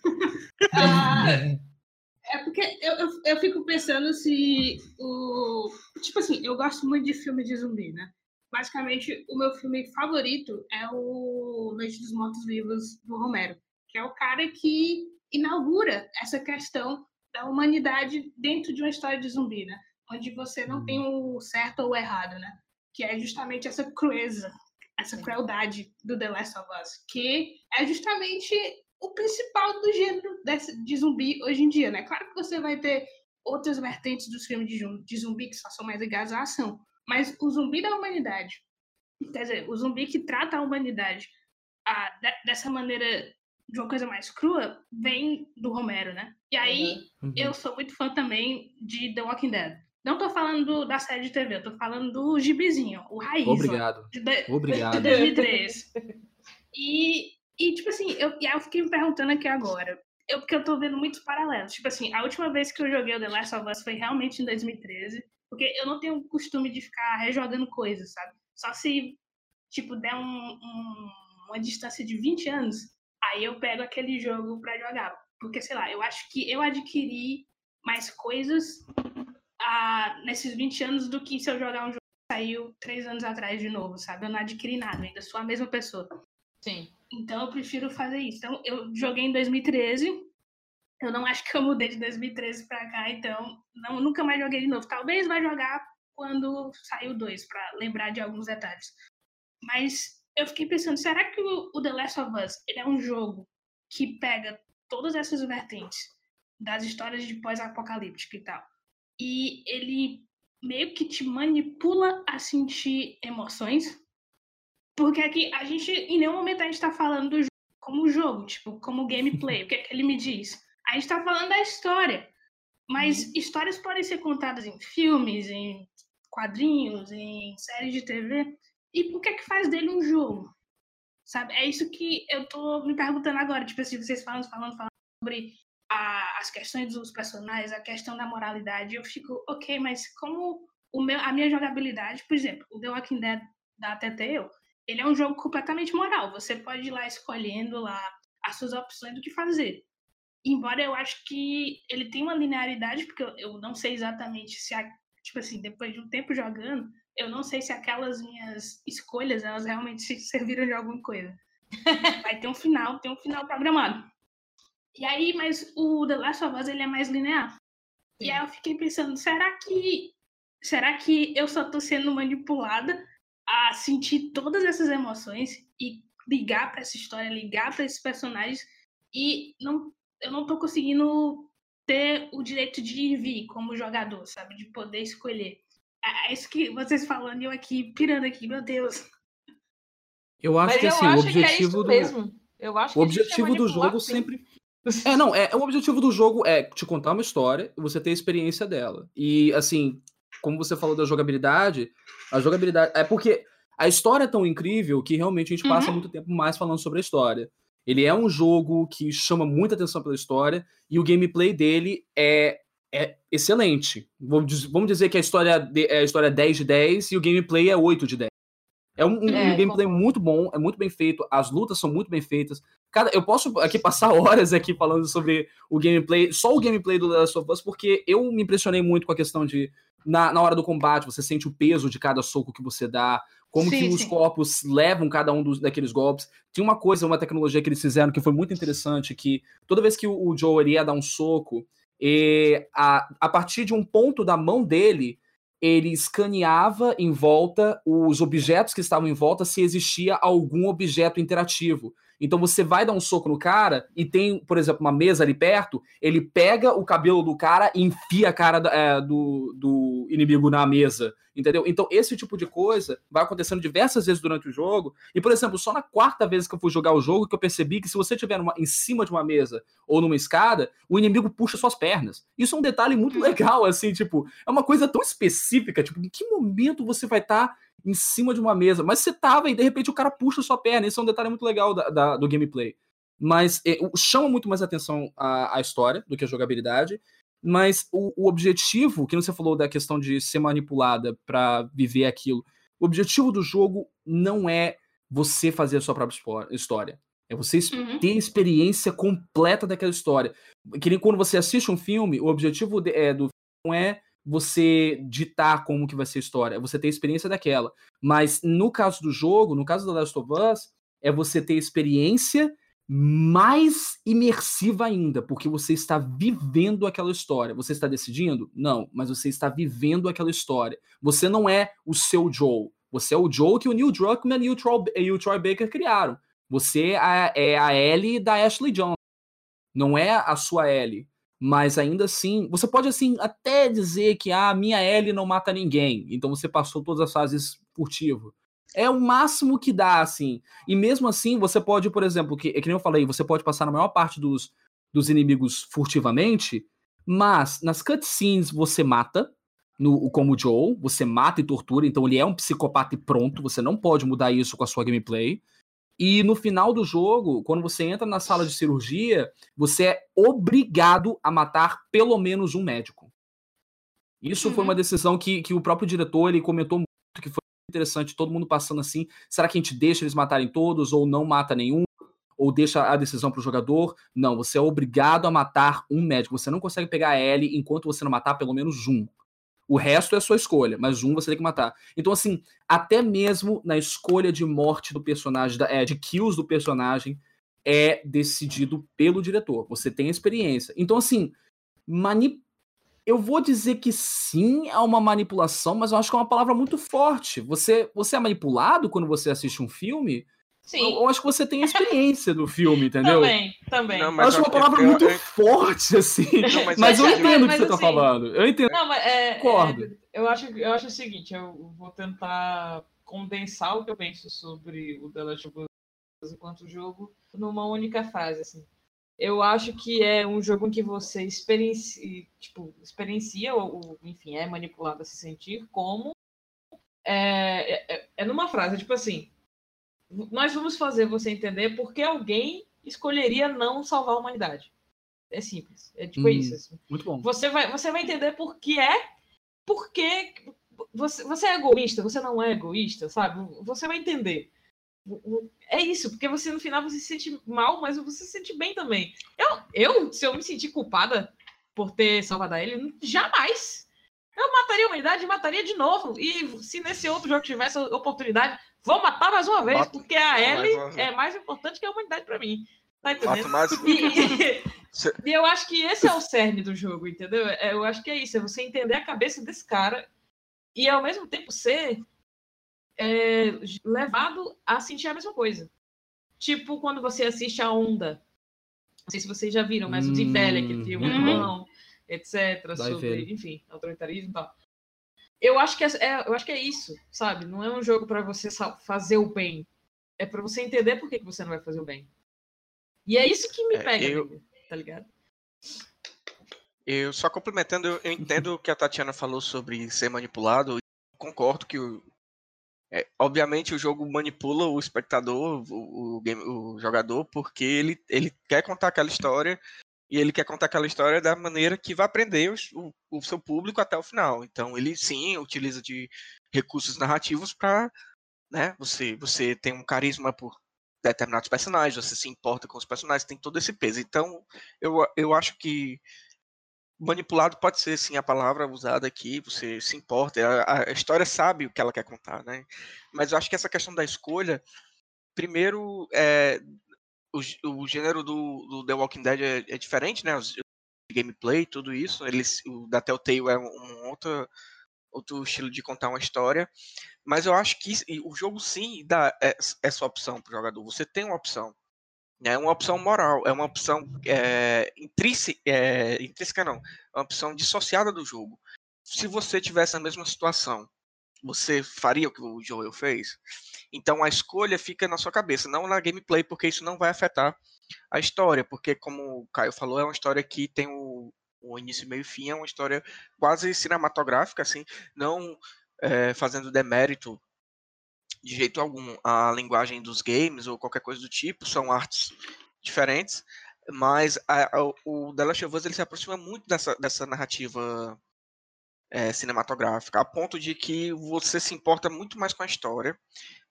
ah, é porque eu, eu, eu, fico pensando se o. Tipo assim, eu gosto muito de filme de zumbi, né? Basicamente, o meu filme favorito é o Noite dos Mortos Vivos, do Romero, que é o cara que inaugura essa questão da humanidade dentro de uma história de zumbi, né? Onde você não tem o certo ou o errado, né? Que é justamente essa crueza essa crueldade do The Last of Us, que é justamente o principal do gênero de zumbi hoje em dia, né? Claro que você vai ter outras vertentes dos filmes de, de zumbi que só são mais ligados à ação, mas o zumbi da humanidade, quer dizer, o zumbi que trata a humanidade a, de, dessa maneira de uma coisa mais crua, vem do Romero, né? E aí, uhum. eu sou muito fã também de The Walking Dead. Não tô falando do, da série de TV, eu tô falando do gibizinho, o raiz. Obrigado. De, de, Obrigado. De 2003. e, e, tipo assim, eu, e aí eu fiquei me perguntando aqui agora. Eu, porque eu tô vendo muitos paralelos. Tipo assim, a última vez que eu joguei o The Last of Us foi realmente em 2013. Porque eu não tenho o costume de ficar rejogando coisas, sabe? Só se, tipo, der um, um, uma distância de 20 anos, aí eu pego aquele jogo pra jogar. Porque, sei lá, eu acho que eu adquiri mais coisas ah, nesses 20 anos do que se eu jogar um jogo que saiu três anos atrás de novo, sabe? Eu não adquiri nada, ainda sou a mesma pessoa. Sim. Então eu prefiro fazer isso. Então eu joguei em 2013. Eu não acho que eu mudei de 2013 para cá, então não, nunca mais joguei de novo. Talvez vai jogar quando sair o 2, para lembrar de alguns detalhes. Mas eu fiquei pensando, será que o, The Last of Us ele é um jogo que pega todas essas vertentes das histórias de pós-apocalíptica e tal, e ele meio que te manipula a sentir emoções? Porque aqui a gente, em nenhum momento a gente está falando do jogo como jogo, tipo, como gameplay, o que, é que ele me diz? A gente está falando da história. Mas uhum. histórias podem ser contadas em filmes, em quadrinhos, em séries de TV. E por que que faz dele um jogo? Sabe? É isso que eu tô me perguntando agora. Tipo assim, vocês falando, falando, falando sobre a, as questões dos personagens, a questão da moralidade. Eu fico, ok, mas como o meu, a minha jogabilidade, por exemplo, o The Walking Dead da Telltale, ele é um jogo completamente moral. Você pode ir lá escolhendo lá as suas opções do que fazer. Embora eu acho que ele tem uma linearidade, porque eu, eu não sei exatamente se, a, tipo assim, depois de um tempo jogando, eu não sei se aquelas minhas escolhas, elas realmente serviram de alguma coisa. Vai ter um final, tem um final programado. E aí, mas o The Last of Us, ele é mais linear. Sim. E aí eu fiquei pensando, será que será que eu só tô sendo manipulada a sentir todas essas emoções e ligar para essa história, ligar para esses personagens e não, eu não tô conseguindo ter o direito de vir como jogador, sabe? De poder escolher. É, é isso que vocês falando e eu aqui pirando aqui, meu Deus. Eu acho Mas que eu assim, acho o objetivo que é do mesmo. Eu acho o objetivo do jogo sim. sempre é, não, é, o objetivo do jogo é te contar uma história e você ter a experiência dela. E assim, como você falou da jogabilidade, a jogabilidade é porque a história é tão incrível que realmente a gente passa Uhum. muito tempo mais falando sobre a história. Ele é um jogo que chama muita atenção pela história e o gameplay dele é, é excelente. Vamos diz- vamos dizer que a história de- é a história 10 de 10 e o gameplay é 8 de 10. É um, um É, gameplay muito bom, é muito bem feito, as lutas são muito bem feitas. Cara, eu posso aqui passar horas aqui falando sobre o gameplay, só o gameplay do Last of Us, porque eu me impressionei muito com a questão de, na, na hora do combate, você sente o peso de cada soco que você dá, como Sim, que os sim. corpos levam cada um dos, daqueles golpes. Tinha uma coisa, uma tecnologia que eles fizeram que foi muito interessante, que toda vez que o, o Joe ia dar um soco, e a, a partir de um ponto da mão dele, ele escaneava em volta os objetos que estavam em volta se existia algum objeto interativo. Então você vai dar um soco no cara e tem, por exemplo, uma mesa ali perto, ele pega o cabelo do cara e enfia a cara é, do, do inimigo na mesa, entendeu? Então esse tipo de coisa vai acontecendo diversas vezes durante o jogo. E, por exemplo, só na quarta vez que eu fui jogar o jogo que eu percebi que se você estiver em cima de uma mesa ou numa escada, o inimigo puxa suas pernas. Isso é um detalhe muito legal, assim, tipo, é uma coisa tão específica, tipo, em que momento você vai estar em cima de uma mesa? Mas você tava e de repente o cara puxa sua perna. Isso é um detalhe muito legal da- da- do gameplay. Mas é, chama muito mais atenção a, a história do que a jogabilidade. Mas o, o objetivo, que você falou da questão de ser manipulada pra viver aquilo, o objetivo do jogo não é você fazer a sua própria história. É você Uhum. ter a experiência completa daquela história. Que nem quando você assiste um filme, o objetivo de- é, do filme não é você ditar como que vai ser a história, é você ter a experiência daquela. Mas no caso do jogo, no caso da Last of Us, é você ter a experiência mais imersiva ainda, porque você está vivendo aquela história. Você está decidindo? Não, mas você está vivendo aquela história. Você não é o seu Joe. Você é o Joe que o Neil Druckmann e o Troy, e o Troy Baker criaram. Você é, é a Ellie da Ashley Johnson. Não é a sua Ellie. Mas ainda assim, você pode assim até dizer que a ah, minha Ellie não mata ninguém. Então você passou todas as fases furtivo. É o máximo que dá, assim. E mesmo assim, você pode, por exemplo, que, é que nem eu falei, você pode passar na maior parte dos, dos inimigos furtivamente, mas nas cutscenes você mata, no, como o Joe, você mata e tortura, então ele é um psicopata e pronto, você não pode mudar isso com a sua gameplay. E no final do jogo, quando você entra na sala de cirurgia, você é obrigado a matar pelo menos um médico. Isso uhum. foi uma uhum. decisão que, que o próprio diretor ele comentou muito, que foi interessante, todo mundo passando assim, será que a gente deixa eles matarem todos ou não mata nenhum? Ou deixa a decisão para o jogador? Não, você é obrigado a matar um médico. Você não consegue pegar a Ellie enquanto você não matar pelo menos um. O resto é sua escolha, mas um você tem que matar. Então, assim, até mesmo na escolha de morte do personagem, é, de kills do personagem, é decidido pelo diretor. Você tem experiência. Então, assim, mani eu vou dizer que sim, é uma manipulação, mas eu acho que é uma palavra muito forte. Você, você é manipulado quando você assiste um filme? Sim. Eu, eu acho que você tem experiência do filme, entendeu? Também, também. Não, eu acho uma palavra eu, muito eu, forte, assim. Não, mas, mas eu entendo o que você tá assim, tá falando. Eu entendo. Não, mas é, Concordo. É, eu, acho, eu acho o seguinte, eu vou tentar condensar o que eu penso sobre o The Last of Us enquanto jogo numa única frase, assim eu acho que é um jogo em que você experiencia, tipo, experiencia ou, enfim, é manipulado a se sentir como é, é, é, numa frase, tipo assim, nós vamos fazer você entender por que alguém escolheria não salvar a humanidade. É simples, é tipo hum, isso. Assim. Muito bom. Você vai, você vai entender por que é, porque você, você é egoísta, você não é egoísta, sabe? Você vai entender é isso, porque você no final você se sente mal, mas você se sente bem também. Eu, eu se eu me sentir culpada por ter salvado ele, jamais. Eu mataria a humanidade e mataria de novo. E se nesse outro jogo tivesse a oportunidade, vou matar mais uma vez, Mato. porque a Ellie é mais importante que a humanidade para mim. Tá entendendo? Mais... E, e, eu acho que esse é o cerne do jogo, entendeu? É, eu acho que é isso, é você entender a cabeça desse cara e ao mesmo tempo ser é, levado a sentir a mesma coisa. Tipo quando você assiste a Onda. Não sei se vocês já viram, mas hum, o Tim aquele filme muito bom, etc. Vai sobre, ver. enfim, autoritarismo e tal. Eu acho, que é, é, eu acho que é isso, sabe? Não é um jogo para você fazer o bem. É para você entender por que, que você não vai fazer o bem. E é isso que me é, pega, eu... tá ligado? Eu só complementando, eu, eu entendo o que a Tatiana falou sobre ser manipulado. Concordo que o, é, obviamente o jogo manipula o espectador, o, o, game, o, jogador, porque ele, ele quer contar aquela história e ele quer contar aquela história da maneira que vai prender o, o seu público até o final. Então ele sim utiliza de recursos narrativos para, né, você você tem um carisma por determinados personagens, você se importa com os personagens, tem todo esse peso. Então eu, eu acho que manipulado pode ser sim a palavra usada aqui, você se importa, a, a, história sabe o que ela quer contar, né? Mas eu acho que essa questão da escolha, primeiro, é, o, o gênero do, do, The Walking Dead é, é diferente, né? O gameplay, tudo isso, eles, o da Telltale é um, um outro, outro estilo de contar uma história, mas eu acho que o jogo sim dá essa opção para o jogador. Você tem uma opção é uma opção moral, é uma opção é, intrínseca, é, intrínseca não, é uma opção dissociada do jogo. Se você tivesse a mesma situação, você faria o que o Joel fez? Então a escolha fica na sua cabeça, não na gameplay, porque isso não vai afetar a história, porque como o Caio falou, é uma história que tem o, o início, meio e fim, é uma história quase cinematográfica, assim, não é, fazendo demérito de jeito algum a linguagem dos games ou qualquer coisa do tipo, são artes diferentes, mas a, a, o The Last of Us ele se aproxima muito dessa, dessa narrativa é, cinematográfica, a ponto de que você se importa muito mais com a história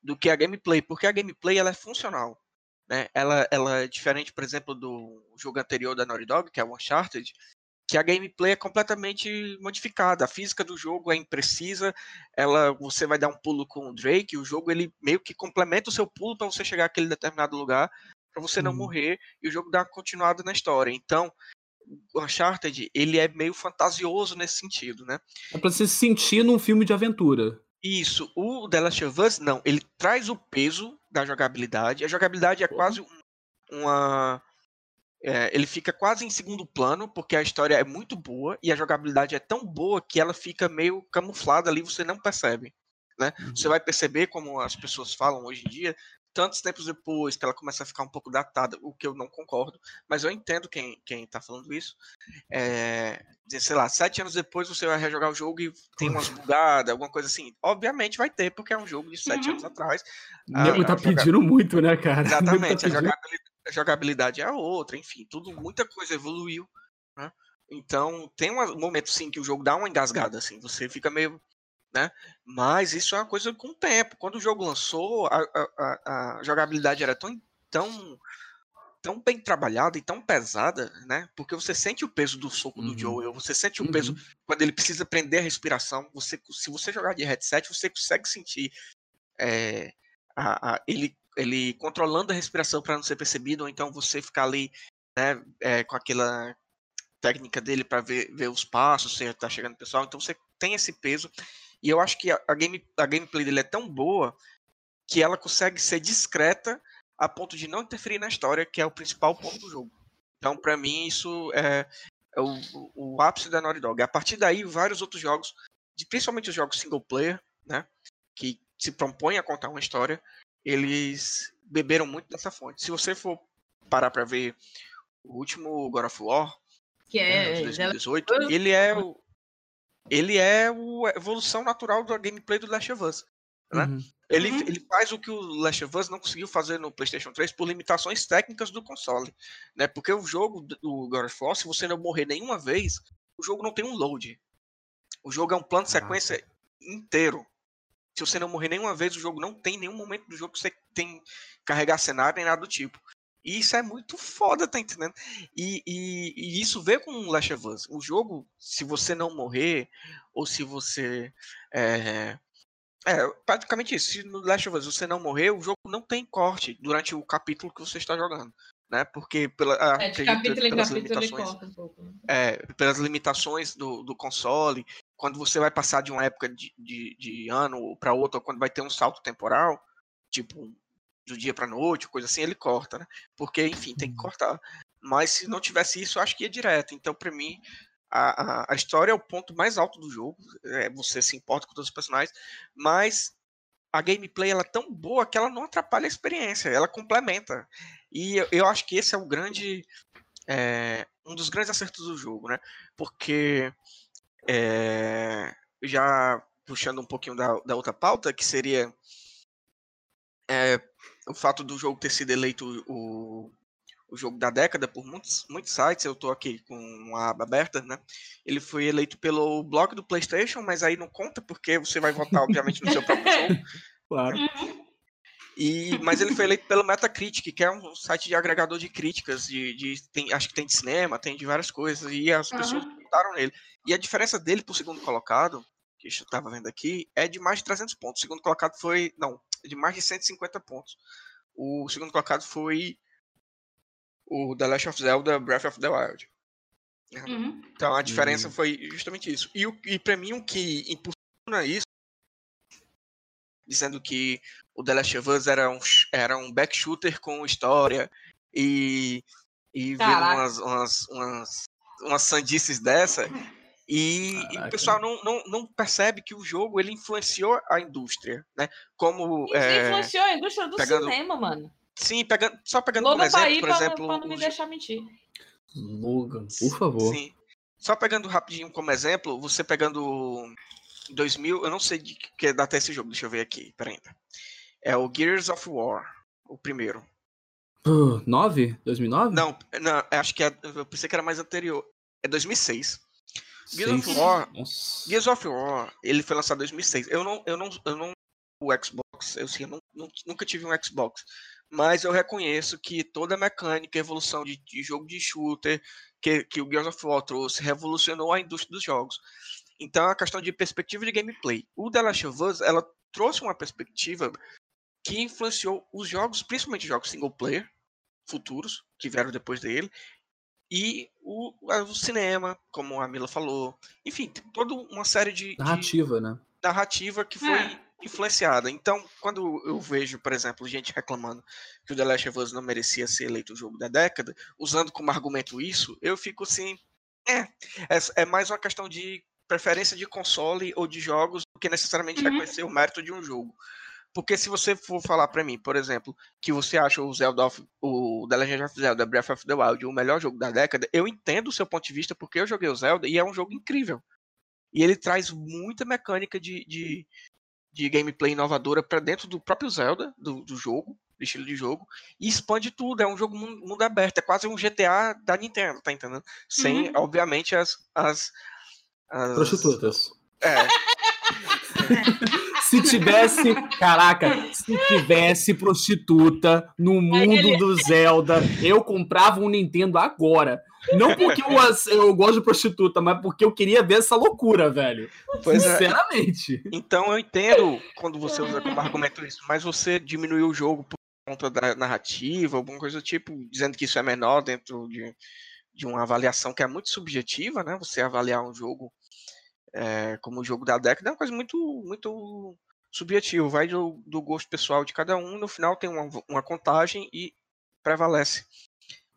do que a gameplay, porque a gameplay ela é funcional. Né? Ela, ela é diferente, por exemplo, do jogo anterior da Naughty Dog, que é o Uncharted, que a gameplay é completamente modificada. A física do jogo é imprecisa. Ela, você vai dar um pulo com o Drake, o jogo ele meio que complementa o seu pulo para você chegar àquele determinado lugar, para você não uhum. morrer e o jogo dá uma continuada na história. Então, o Uncharted, ele é meio fantasioso nesse sentido, né? É para você se sentir num filme de aventura. Isso, o The Last of Us, não, ele traz o peso da jogabilidade. A jogabilidade é quase um- uma. é, ele fica quase em segundo plano, porque a história é muito boa e a jogabilidade é tão boa que ela fica meio camuflada ali, você não percebe. Né? Você vai perceber, como as pessoas falam hoje em dia, tantos tempos depois que ela começa a ficar um pouco datada, o que eu não concordo, mas eu entendo quem, quem tá falando isso. É, sei lá, sete anos depois você vai rejogar o jogo e tem umas bugadas, alguma coisa assim. Obviamente vai ter, porque é um jogo de sete Uhum. anos atrás. O nego a- tá a joga- pedindo muito, né, cara? Tá Exatamente, a pedindo- jogabilidade, a jogabilidade é a outra, enfim, tudo, muita coisa evoluiu, né? Então, tem um momento, sim, que o jogo dá uma engasgada, assim, você fica meio, né? Mas isso é uma coisa com o tempo. Quando o jogo lançou, a, a- a- jogabilidade era tão, tão, tão bem trabalhada e tão pesada, né? Porque você sente o peso do soco do Uhum. Joel, você sente o peso Uhum. quando ele precisa prender a respiração. Você, se você jogar de headset, você consegue sentir é, a- ele, ele controlando a respiração para não ser percebido, ou então você ficar ali né, é, com aquela técnica dele para ver, ver os passos, se tá chegando o pessoal. Então você tem esse peso. E eu acho que a, a, game, a gameplay dele é tão boa que ela consegue ser discreta a ponto de não interferir na história, que é o principal ponto do jogo. Então, para mim, isso é, é o, o, ápice da Naughty Dog. A partir daí, vários outros jogos, principalmente os jogos single player, né, que se propõem a contar uma história, eles beberam muito dessa fonte. Se você for parar para ver o último God of War, Que né, é. dela- 2018, ele é o ele é a evolução natural da gameplay do Last of Us. né? Uhum. Ele, Uhum. ele faz o que o Last of Us não conseguiu fazer no PlayStation 3 por limitações técnicas do console. Né? Porque o jogo do God of War, se você não morrer nenhuma vez, o jogo não tem um load. O jogo é um plano de Caraca. sequência inteiro. Se você não morrer nenhuma vez, o jogo não tem nenhum momento do jogo que você tem que carregar cenário nem nada do tipo. E isso é muito foda, tá entendendo? E, e- e isso vê com o Last of Us. O jogo, se você não morrer, ou se você. É, é, praticamente isso. Se no Last of Us você não morrer, o jogo não tem corte durante o capítulo que você está jogando. Né? Porque pela, ah, É, de capítulo em capítulo ele limitações corta um pouco. né? é, pelas limitações do, do console, quando você vai passar de uma época de, de, de ano para outra, ou quando vai ter um salto temporal, tipo do dia para noite, coisa assim, ele corta, né? Porque, enfim, tem que cortar. Mas se não tivesse isso, eu acho que ia direto. Então, para mim, a, a, a história é o ponto mais alto do jogo. É, você se importa com todos os personagens, mas a gameplay ela é tão boa que ela não atrapalha a experiência, ela complementa. E eu, eu acho que esse é o grande é, um dos grandes acertos do jogo, né? Porque é, já puxando um pouquinho da, da outra pauta, que seria é, o fato do jogo ter sido eleito o, o jogo da década por muitos, muitos sites, eu estou aqui com a aba aberta, né? Ele foi eleito pelo blog do PlayStation, mas aí não conta porque você vai votar, obviamente, no seu próprio jogo. Claro. E, mas ele foi eleito pelo Metacritic, que é um site de agregador de críticas, de, de- tem, acho que tem de cinema, tem de várias coisas, e as pessoas Aham. votaram nele. E a diferença dele pro segundo colocado, que eu estava vendo aqui, é de mais de 300 pontos. O segundo colocado foi, não, de mais de 150 pontos. O segundo colocado foi o The Last of Zelda Breath of the Wild. Uhum. Então a diferença Hum. foi justamente isso. E, o- e para mim o que impulsiona isso, dizendo que o The Last of Us era um, era um back shooter com história e, e vendo umas, umas, umas, umas sandices dessa. E, e o pessoal não, não, não percebe que o jogo ele influenciou a indústria, né? Como Isso é, influenciou a indústria do pegando- cinema, mano. sim, pegando, só pegando como Logan tá exemplo, aí por pra, exemplo, pra não me os- deixar mentir. Logan, por favor. Sim. Só pegando rapidinho como exemplo, você pegando 2000, eu não sei de que data é esse jogo, deixa eu ver aqui, peraí. É o Gears of War, o primeiro. Uh, 9? 2009? Não, não, acho que é, eu pensei que era mais anterior. É 2006. Gears of. War. Gears of War, ele foi lançado em 2006. Eu não, eu não, eu não o Xbox, eu, assim, eu não, não- nunca tive um Xbox, mas eu reconheço que toda a mecânica, a evolução de, de jogo de shooter que, que o Gears of War trouxe revolucionou a indústria dos jogos. Então, é uma questão de perspectiva de gameplay. O The Last of Us, ela trouxe uma perspectiva que influenciou os jogos, principalmente jogos single player futuros que vieram depois dele, e o, o cinema, como a Mila falou. Enfim, tem toda uma série de, de Narrativa, né? narrativa que foi É. influenciada. Então, quando eu vejo, por exemplo, gente reclamando que o The Last of Us não merecia ser eleito o jogo da década, usando como argumento isso, eu fico assim, é, é, é mais uma questão de preferência de console ou de jogos do que necessariamente Uhum. reconhecer o mérito de um jogo. Porque se você for falar pra mim, por exemplo, que você acha o Zelda of, o The Legend of Zelda Breath of the Wild o melhor jogo da década, eu entendo o seu ponto de vista porque eu joguei o Zelda e é um jogo incrível. E ele traz muita mecânica de, de, de gameplay inovadora pra dentro do próprio Zelda, do, do jogo, do estilo de jogo, e expande tudo. É um jogo mundo, mundo aberto, é quase um GTA da Nintendo, tá entendendo? Sem, Uhum. obviamente, as. as, as Prostitutas. É, Se tivesse, caraca, se tivesse prostituta no mundo do Zelda, eu comprava um Nintendo agora. Não porque eu, eu gosto de prostituta, mas porque eu queria ver essa loucura, velho. Pois é. Sinceramente. Então eu entendo quando você usa como argumento isso, mas você diminuiu o jogo por conta da narrativa, alguma coisa do tipo, dizendo que isso é menor dentro de, de uma avaliação que é muito subjetiva, né? Você avaliar um jogo é, como o jogo da década é uma coisa muito, muito subjetiva, vai do, do gosto pessoal de cada um, no final tem uma, uma contagem e prevalece.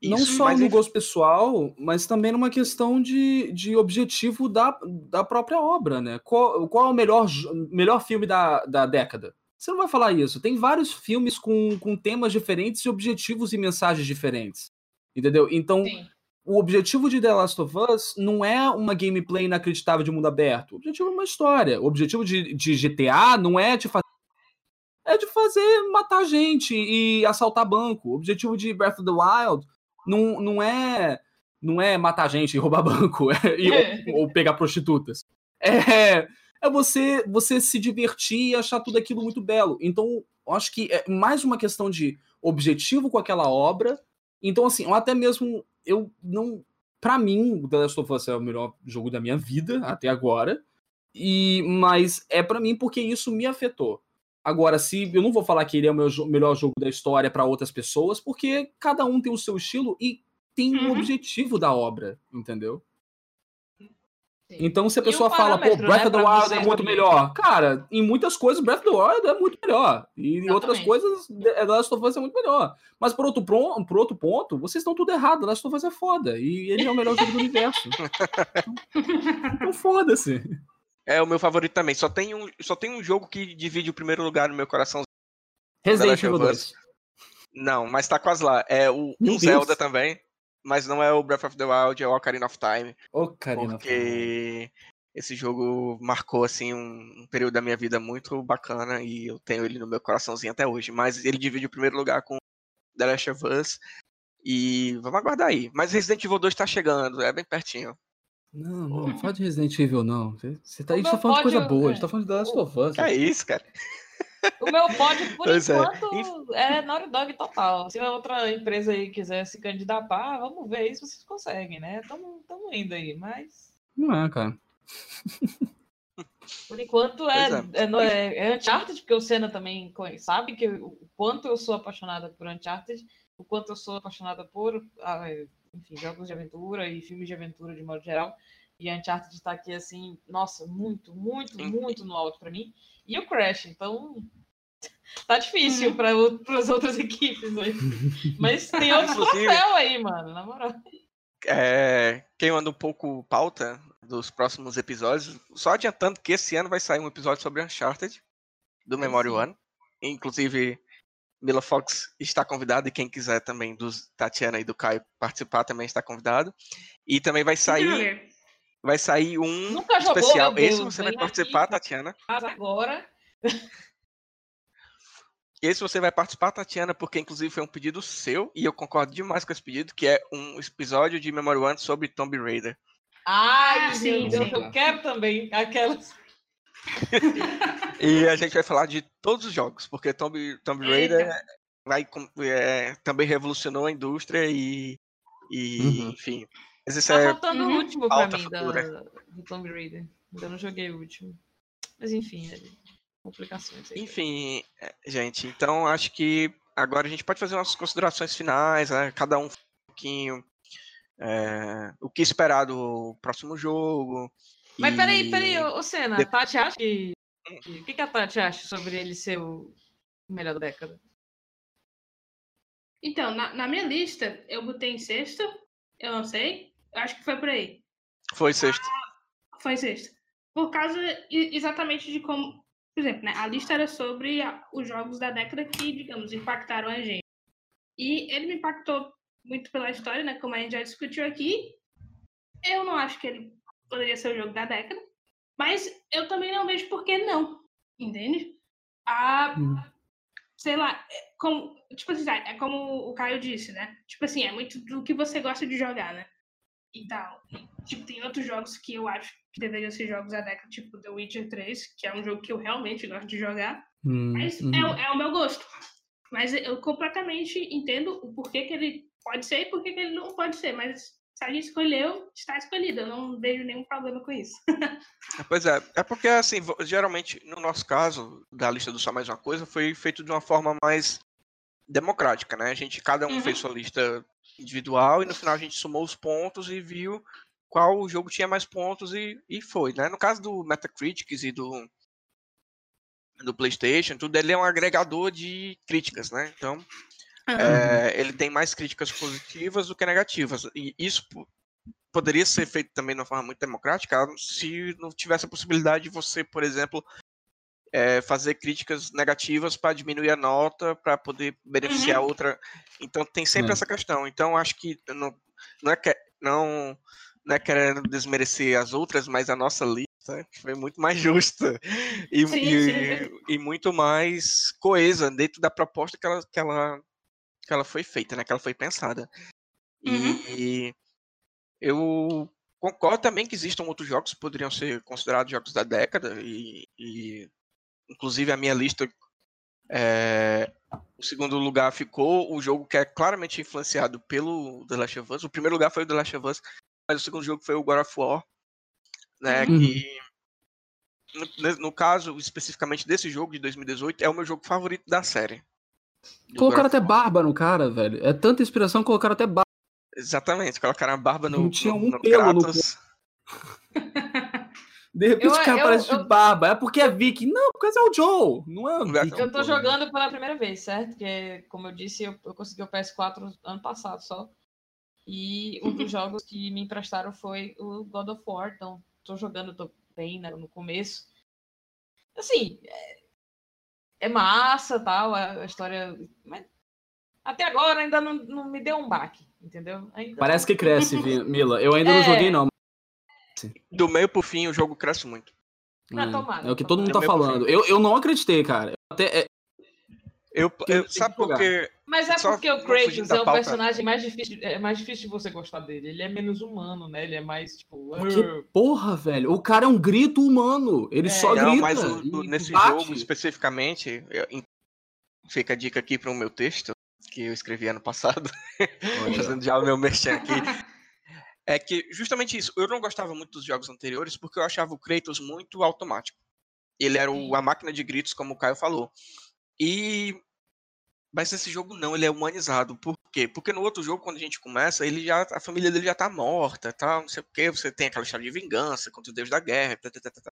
Não Isso, só mas no enfim, gosto pessoal, mas também numa questão de, de objetivo da, da própria obra, né? Qual, qual é o melhor, melhor filme da, da década? Você não vai falar isso. Tem vários filmes com, com temas diferentes e objetivos e mensagens diferentes. Entendeu? Então, Sim. O objetivo de The Last of Us não é uma gameplay inacreditável de mundo aberto. O objetivo é uma história. O objetivo de, de GTA não é de fazer. É de fazer matar gente e assaltar banco. O objetivo de Breath of the Wild não, não é não é matar gente e roubar banco e- ou, ou pegar prostitutas. É, é você você se divertir e achar tudo aquilo muito belo. Então, eu acho que é mais uma questão de objetivo com aquela obra. Então, assim, ou até mesmo eu não. Pra mim, o The Last of Us é o melhor jogo da minha vida até agora. E, mas é pra mim porque isso me afetou. Agora, se eu não vou falar que ele é o meu jo- melhor jogo da história pra outras pessoas, porque cada um tem o seu estilo e tem um Uhum. objetivo da obra, entendeu? Sim. Então, se a pessoa fala, pô, Breath né, of the Wild é muito escolher. melhor. Cara, em muitas coisas, Breath of the Wild é muito melhor. E em outras Exatamente. coisas, The Last of Us é muito melhor. Mas por outro, por outro ponto, vocês estão tudo errado. The Last of Us é foda. E ele é o melhor jogo do universo. Então foda-se. é o meu favorito também. Só tem, um, só tem um jogo que divide o primeiro lugar no meu coração. Resident Evil of 2. Us. Não, mas tá quase lá. É o Meu um Zelda também, mas não é o Breath of the Wild, é o Ocarina of Time, Ô, Karina. porque esse jogo marcou assim um, período da minha vida muito bacana e eu tenho ele no meu coraçãozinho até hoje. Mas ele divide o primeiro lugar com The Last of Us e vamos aguardar aí. Mas Resident Evil 2 tá chegando, é bem pertinho. Não, não, não fala de Resident Evil, não. Você, tá, a gente tá falando de coisa boa, a é. gente tá falando de The Last of Us. Que é isso, cara? O meu pódio, por Pois é. enquanto, é. Naughty Dog total. Se a outra empresa aí quiser se candidatar, vamos ver aí se vocês conseguem, né? Estamos indo aí, mas Não é, cara. por enquanto é, é, no- é, é Uncharted, porque o Senna também sabe que eu- o quanto eu sou apaixonada por Uncharted, o quanto eu sou apaixonada por ah, é, enfim, jogos de aventura e filmes de aventura de modo geral. E Uncharted tá aqui assim, nossa, muito, muito, Sim. muito no alto pra mim. E o Crash, então tá difícil Uhum. para as outras equipes, né? Mas tem Inclusive- troféus aí, mano, na moral. É, queimando um pouco pauta dos próximos episódios, só adiantando que esse ano vai sair um episódio sobre Uncharted, do Aí Memory sim. One. Inclusive, Mila Fox está convidada e quem quiser também, dos Tatiana e do Caio, participar também está convidado. E também vai sair, vai sair um Nunca jogou, especial. Esse você vai vem participar, aqui. Tatiana. Agora, Esse você vai participar, Tatiana, porque inclusive foi um pedido seu, e eu concordo demais com esse pedido, que é um episódio de Memory One sobre Tomb Raider. ai, Ah, sim, sim. eu quero também aquelas. E a gente vai falar de todos os jogos, porque Tomb, Tomb. Raider vai, é, também revolucionou a indústria e, e Uhum. enfim. Mas isso Tá é faltando o Uhum. último pra mim da, do Tomb Raider. Ainda não joguei o último. Mas enfim, é, complicações aí. Enfim, é, gente, então acho que agora a gente pode fazer umas considerações finais, né? Cada um um pouquinho. é, o que esperar do próximo jogo. Mas e- peraí, peraí, ô Senna, de- a Tati acha que O que, que a Tati acha sobre ele ser o melhor da década? Então, na, na minha lista, eu botei em sexto, eu não sei, acho que foi por aí. Foi sexto. Foi em sexto. Por causa exatamente de como, por exemplo, né, a lista era sobre a- os jogos da década que, digamos, impactaram a gente. E ele me impactou muito pela história, né, como a gente já discutiu aqui. Eu não acho que ele poderia ser o jogo da década, mas eu também não vejo por que não, entende? A, Hum. sei lá, é como, tipo assim, é como o Caio disse, né? Tipo assim, é muito do que você gosta de jogar, né? E tal. E, tipo, tem outros jogos que eu acho que deveriam ser jogos da década, tipo The Witcher 3, que é um jogo que eu realmente gosto de jogar. Hum, Mas uhum. é, o- é o meu gosto. Mas eu completamente entendo o porquê que ele pode ser e porquê que ele não pode ser. Mas se a gente escolheu, está escolhido. Eu não vejo nenhum problema com isso. Pois é, é porque assim, geralmente, no nosso caso, da lista do Só Mais Uma Coisa, foi feito de uma forma mais democrática, né? A gente, cada um Uhum. fez sua lista individual e no final a gente somou os pontos e viu qual jogo tinha mais pontos e, e foi, né? No caso do Metacritics e do do PlayStation, tudo ele é um agregador de críticas, né? Então, é, ele tem mais críticas positivas do que negativas. E isso po- poderia ser feito também de uma forma muito democrática se não tivesse a possibilidade de você, por exemplo, é, fazer críticas negativas para diminuir a nota, para poder beneficiar outra. Então tem sempre É. essa questão. Então acho que não, não, é que, não, não é querendo desmerecer as outras, mas a nossa lista foi muito mais justa e, Sim, e- sim. e muito mais coesa dentro da proposta que ela, que ela, que ela foi feita, né? Que ela foi pensada. Uhum. E eu concordo também que existam outros jogos que poderiam ser considerados jogos da década e, e inclusive a minha lista é, o segundo lugar ficou o jogo que é claramente influenciado pelo The Last of Us. O primeiro lugar foi o The Last of Us, mas o segundo jogo foi o God of War, né? Uhum. Que no, no caso especificamente desse jogo de 2018 é o meu jogo favorito da série. Colocaram até barba no cara, velho. É tanta inspiração, colocaram até barba. Exatamente, colocaram a barba no, Não tinha no, um no pelo no Kratos. De repente Eu- o cara eu- aparece de eu- barba. É porque é Viking. Não, porque é o Joe. Não é o Não é-. Eu tô jogando pela primeira vez, certo? Porque, como eu disse, eu, eu consegui o PS4 ano passado só. E um dos jogos que me emprestaram foi o God of War. Então, tô jogando, tô bem né, no começo. Assim, é, é massa tal, a, a história. Mas até agora ainda não, não me deu um baque, entendeu? Ainda Parece que cresce, Mila. Eu ainda não É. joguei, não. Do meio pro fim o jogo cresce muito. Ah, É, tomara, é o que todo mundo tá falando. Eu, eu não acreditei, cara. Até, é- Eu, Que eu- sabe que por quê? Mas é Só porque o Kratos é o pauta. personagem mais difícil, é mais difícil de você gostar dele. Ele é menos humano, né? Ele é mais tipo. "Arr". porra, velho. O cara é um grito humano. Ele É. só Não, grita. mas o- o- e nesse bate. jogo especificamente, eu- fica a dica aqui para o meu texto, que eu escrevi ano passado, fazendo já o meu merchan aqui. É que justamente isso, eu não gostava muito dos jogos anteriores porque eu achava o Kratos muito automático. Ele era o- a máquina de gritos, como o Caio falou. E. Mas esse jogo não, ele é humanizado. Por quê? Porque no outro jogo, quando a gente começa, ele já, a família dele já tá morta, tá? Não sei o quê. Você tem aquela história de vingança contra o deus da guerra. tá, tá, tá, tá, tá.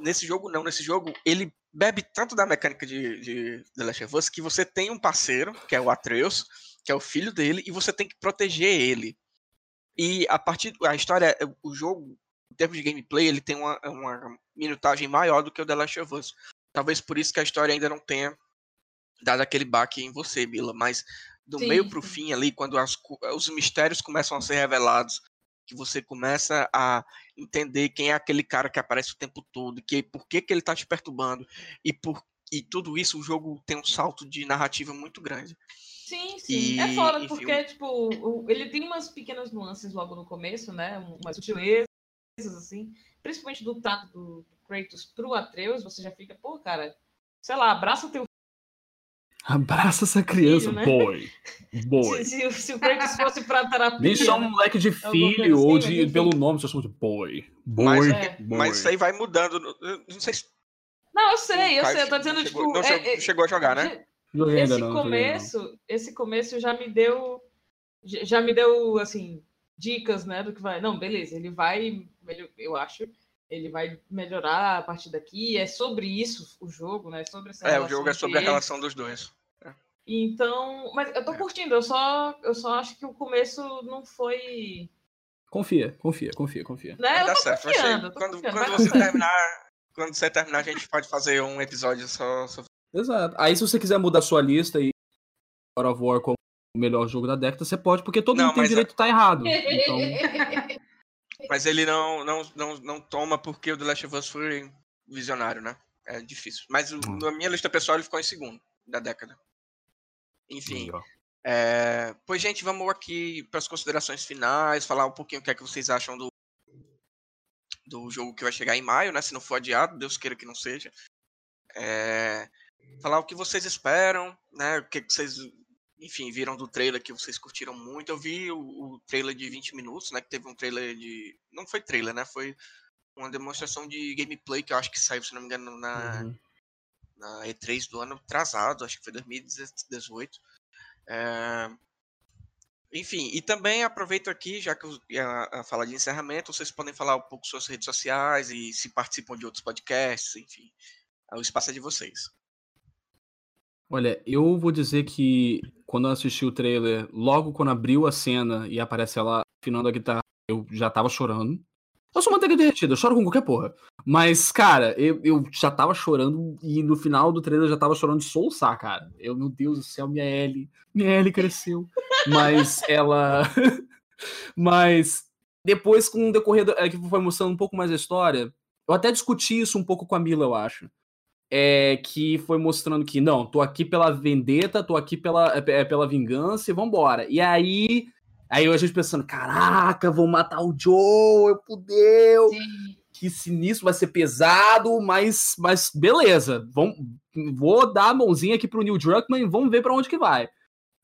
Nesse jogo, não. Nesse jogo, ele bebe tanto da mecânica de, de The Last of Us que você tem um parceiro, que é o Atreus, que é o filho dele, e você tem que proteger ele. E a partir. A história, o jogo, em termos de gameplay, ele tem uma, uma minutagem maior do que o The Last of Us. Talvez por isso que a história ainda não tenha dado aquele baque em você, Mila. Mas do Sim, meio pro sim. fim ali, quando as os mistérios começam a ser revelados, que você começa a entender quem é aquele cara que aparece o tempo todo, que por que, que ele tá te perturbando, e por e tudo isso, o jogo tem um salto de narrativa muito grande. Sim, sim. é E- foda, enfim, porque, tipo, o- ele tem umas pequenas nuances logo no começo, né? Umas sutilezas, assim. Principalmente do tato do, Kratos pro Atreus, você já fica, pô, cara, sei lá, abraça o teu Abraça essa criança, Filho, né? boy. Boy. Se, se, se o Kratos fosse pra terapia. Nem só um né? moleque de filho ou assim, de, enfim. pelo nome, só chama de boy. Boy. Mas- É. boy. Mas isso aí vai mudando. Não sei se Não, eu sei, eu sei, eu tô dizendo, chegou, tipo. não é- chegou, é- chegou a jogar, né? Joguei esse não, joguei ainda não. começo, esse começo já me deu, já me deu assim dicas, né, do que vai. Não, beleza, ele vai, eu acho ele vai melhorar a partir daqui. É sobre isso o jogo, né? Sobre essa É, o jogo é sobre a relação dos dois. Então, mas eu tô É. curtindo, eu só, eu só acho que o começo não foi. Confia, confia, confia, confia. Né? Vai Eu dar tô certo. confiando, tô quando quando você terminar. Quando você terminar, a gente pode fazer um episódio só. só- Exato. Aí se você quiser mudar sua lista e God of War como o melhor jogo da década, você pode, porque todo Não, mundo tem mas- direito de estar errado. Então, Mas ele não, não, não, não toma porque o The Last of Us foi visionário, né? É difícil. Mas o- Hum. na minha lista pessoal ele ficou em segundo da década. Enfim. é, Pois, gente, vamos aqui para as considerações finais, falar um pouquinho o que é que vocês acham do, do jogo que vai chegar em maio, né? Se não for adiado, Deus queira que não seja. É, Falar o que vocês esperam, né? O que, que vocês, enfim, viram do trailer que vocês curtiram muito. Eu vi o, o trailer de 20 minutos, né? Que teve um trailer de. Não foi trailer, né? Foi uma demonstração de gameplay que eu acho que saiu, se não me engano, na, uhum. na E3 do ano atrasado, acho que foi 2018. É, Enfim, e também aproveito aqui, já que eu ia a falar de encerramento, vocês podem falar um pouco suas redes sociais e se participam de outros podcasts, enfim. O espaço é de vocês. Olha, eu vou dizer que quando eu assisti o trailer, logo quando abriu a cena e aparece ela afinando a guitarra, eu já tava chorando. Eu sou manteiga derretida, eu choro com qualquer porra. Mas, cara, eu, eu já tava chorando e no final do trailer eu já tava chorando de soluçar, cara. Eu, meu Deus do céu, minha Ellie. Minha Ellie cresceu. Mas ela. Mas depois, com o decorrer do, é, que foi mostrando um pouco mais a história, eu até discuti isso um pouco com a Mila, eu acho é, que foi mostrando que não, tô aqui pela vendetta, tô aqui pela, é, pela vingança e vambora. E aí, aí a gente pensando, caraca, vou matar o Joe, eu fudeu, que sinistro, vai ser pesado, mas, mas beleza, vamos, vou dar a mãozinha aqui pro Neil Druckmann e vamos ver pra onde que vai.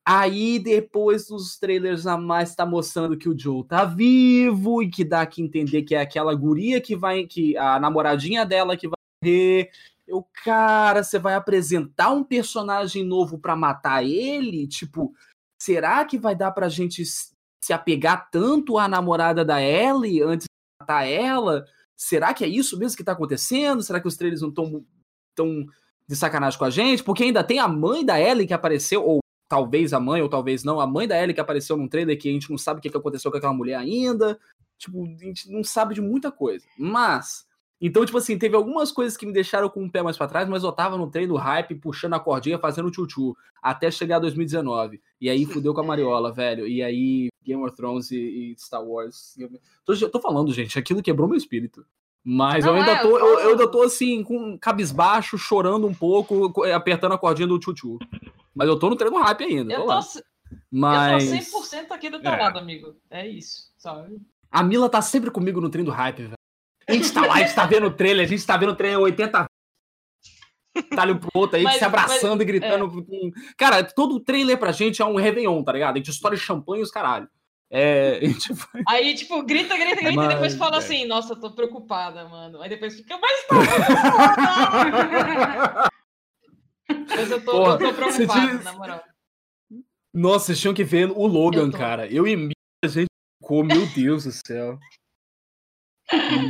Aí, depois dos trailers a mais, tá mostrando que o Joe tá vivo e que dá que entender que é aquela guria que vai, que a namoradinha dela que vai morrer. Eu, cara, você vai apresentar um personagem novo pra matar ele? Tipo, será que vai dar pra gente se apegar tanto à namorada da Ellie antes de matar ela? Será que é isso mesmo que tá acontecendo? Será que os trailers não estão tão de sacanagem com a gente? Porque ainda tem a mãe da Ellie que apareceu, ou talvez a mãe, ou talvez não, a mãe da Ellie que apareceu num trailer que a gente não sabe o que aconteceu com aquela mulher ainda. Tipo, a gente não sabe de muita coisa. Mas, então, tipo assim, teve algumas coisas que me deixaram com o pé mais pra trás, mas eu tava no treino hype, puxando a cordinha, fazendo tchutchu, até chegar 2019. E aí fudeu com a Mariola, velho. E aí Game of Thrones e, e Star Wars. Eu tô, eu tô falando, gente, aquilo quebrou meu espírito. Mas eu Não, ainda é, tô, eu eu, tô- eu ainda tô assim, com cabisbaixo, chorando um pouco, co- apertando a cordinha do tchutchu. Mas eu tô no treino hype ainda. Eu tô tô, lá. Mas eu tô 100% aqui do teu É. lado, amigo. É isso, sabe? a Mila tá sempre comigo no treino hype, velho. A gente tá lá, a gente tá vendo o trailer, a gente tá vendo o trailer 80 tá ali um pro outro aí, Mas- se abraçando e mas- gritando. com- Cara, todo trailer pra gente é um Réveillon, tá ligado? A gente estoura champanhe e os caralho. É, gente Aí, tipo, grita, grita, grita, Mas, e depois fala é. assim, nossa, tô preocupada, mano. Aí depois fica, mas tá preocupada! Mas eu tô, Porra, eu tô preocupada, diz- na moral. Nossa, vocês tinham que ver o Logan, Eu tô. cara. Eu e Mila, a gente ficou, meu Deus do céu.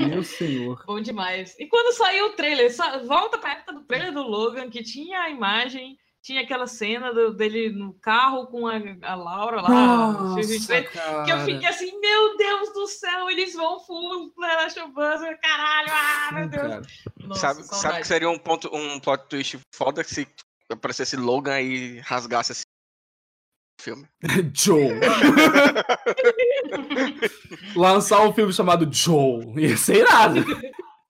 Meu senhor. Bom demais. E quando saiu o trailer, volta pra época do trailer do Logan, que tinha a imagem, tinha aquela cena do- dele no carro com a, a Laura lá. Nossa, que eu fiquei assim, meu Deus do céu, eles vão full of Us, caralho, ah, meu Deus. Cara. Nossa, sabe, sabe que seria um, ponto, um plot twist foda se aparecesse Logan e rasgasse esse filme. Joe. Lançar um filme chamado Joe. Ia ser irado.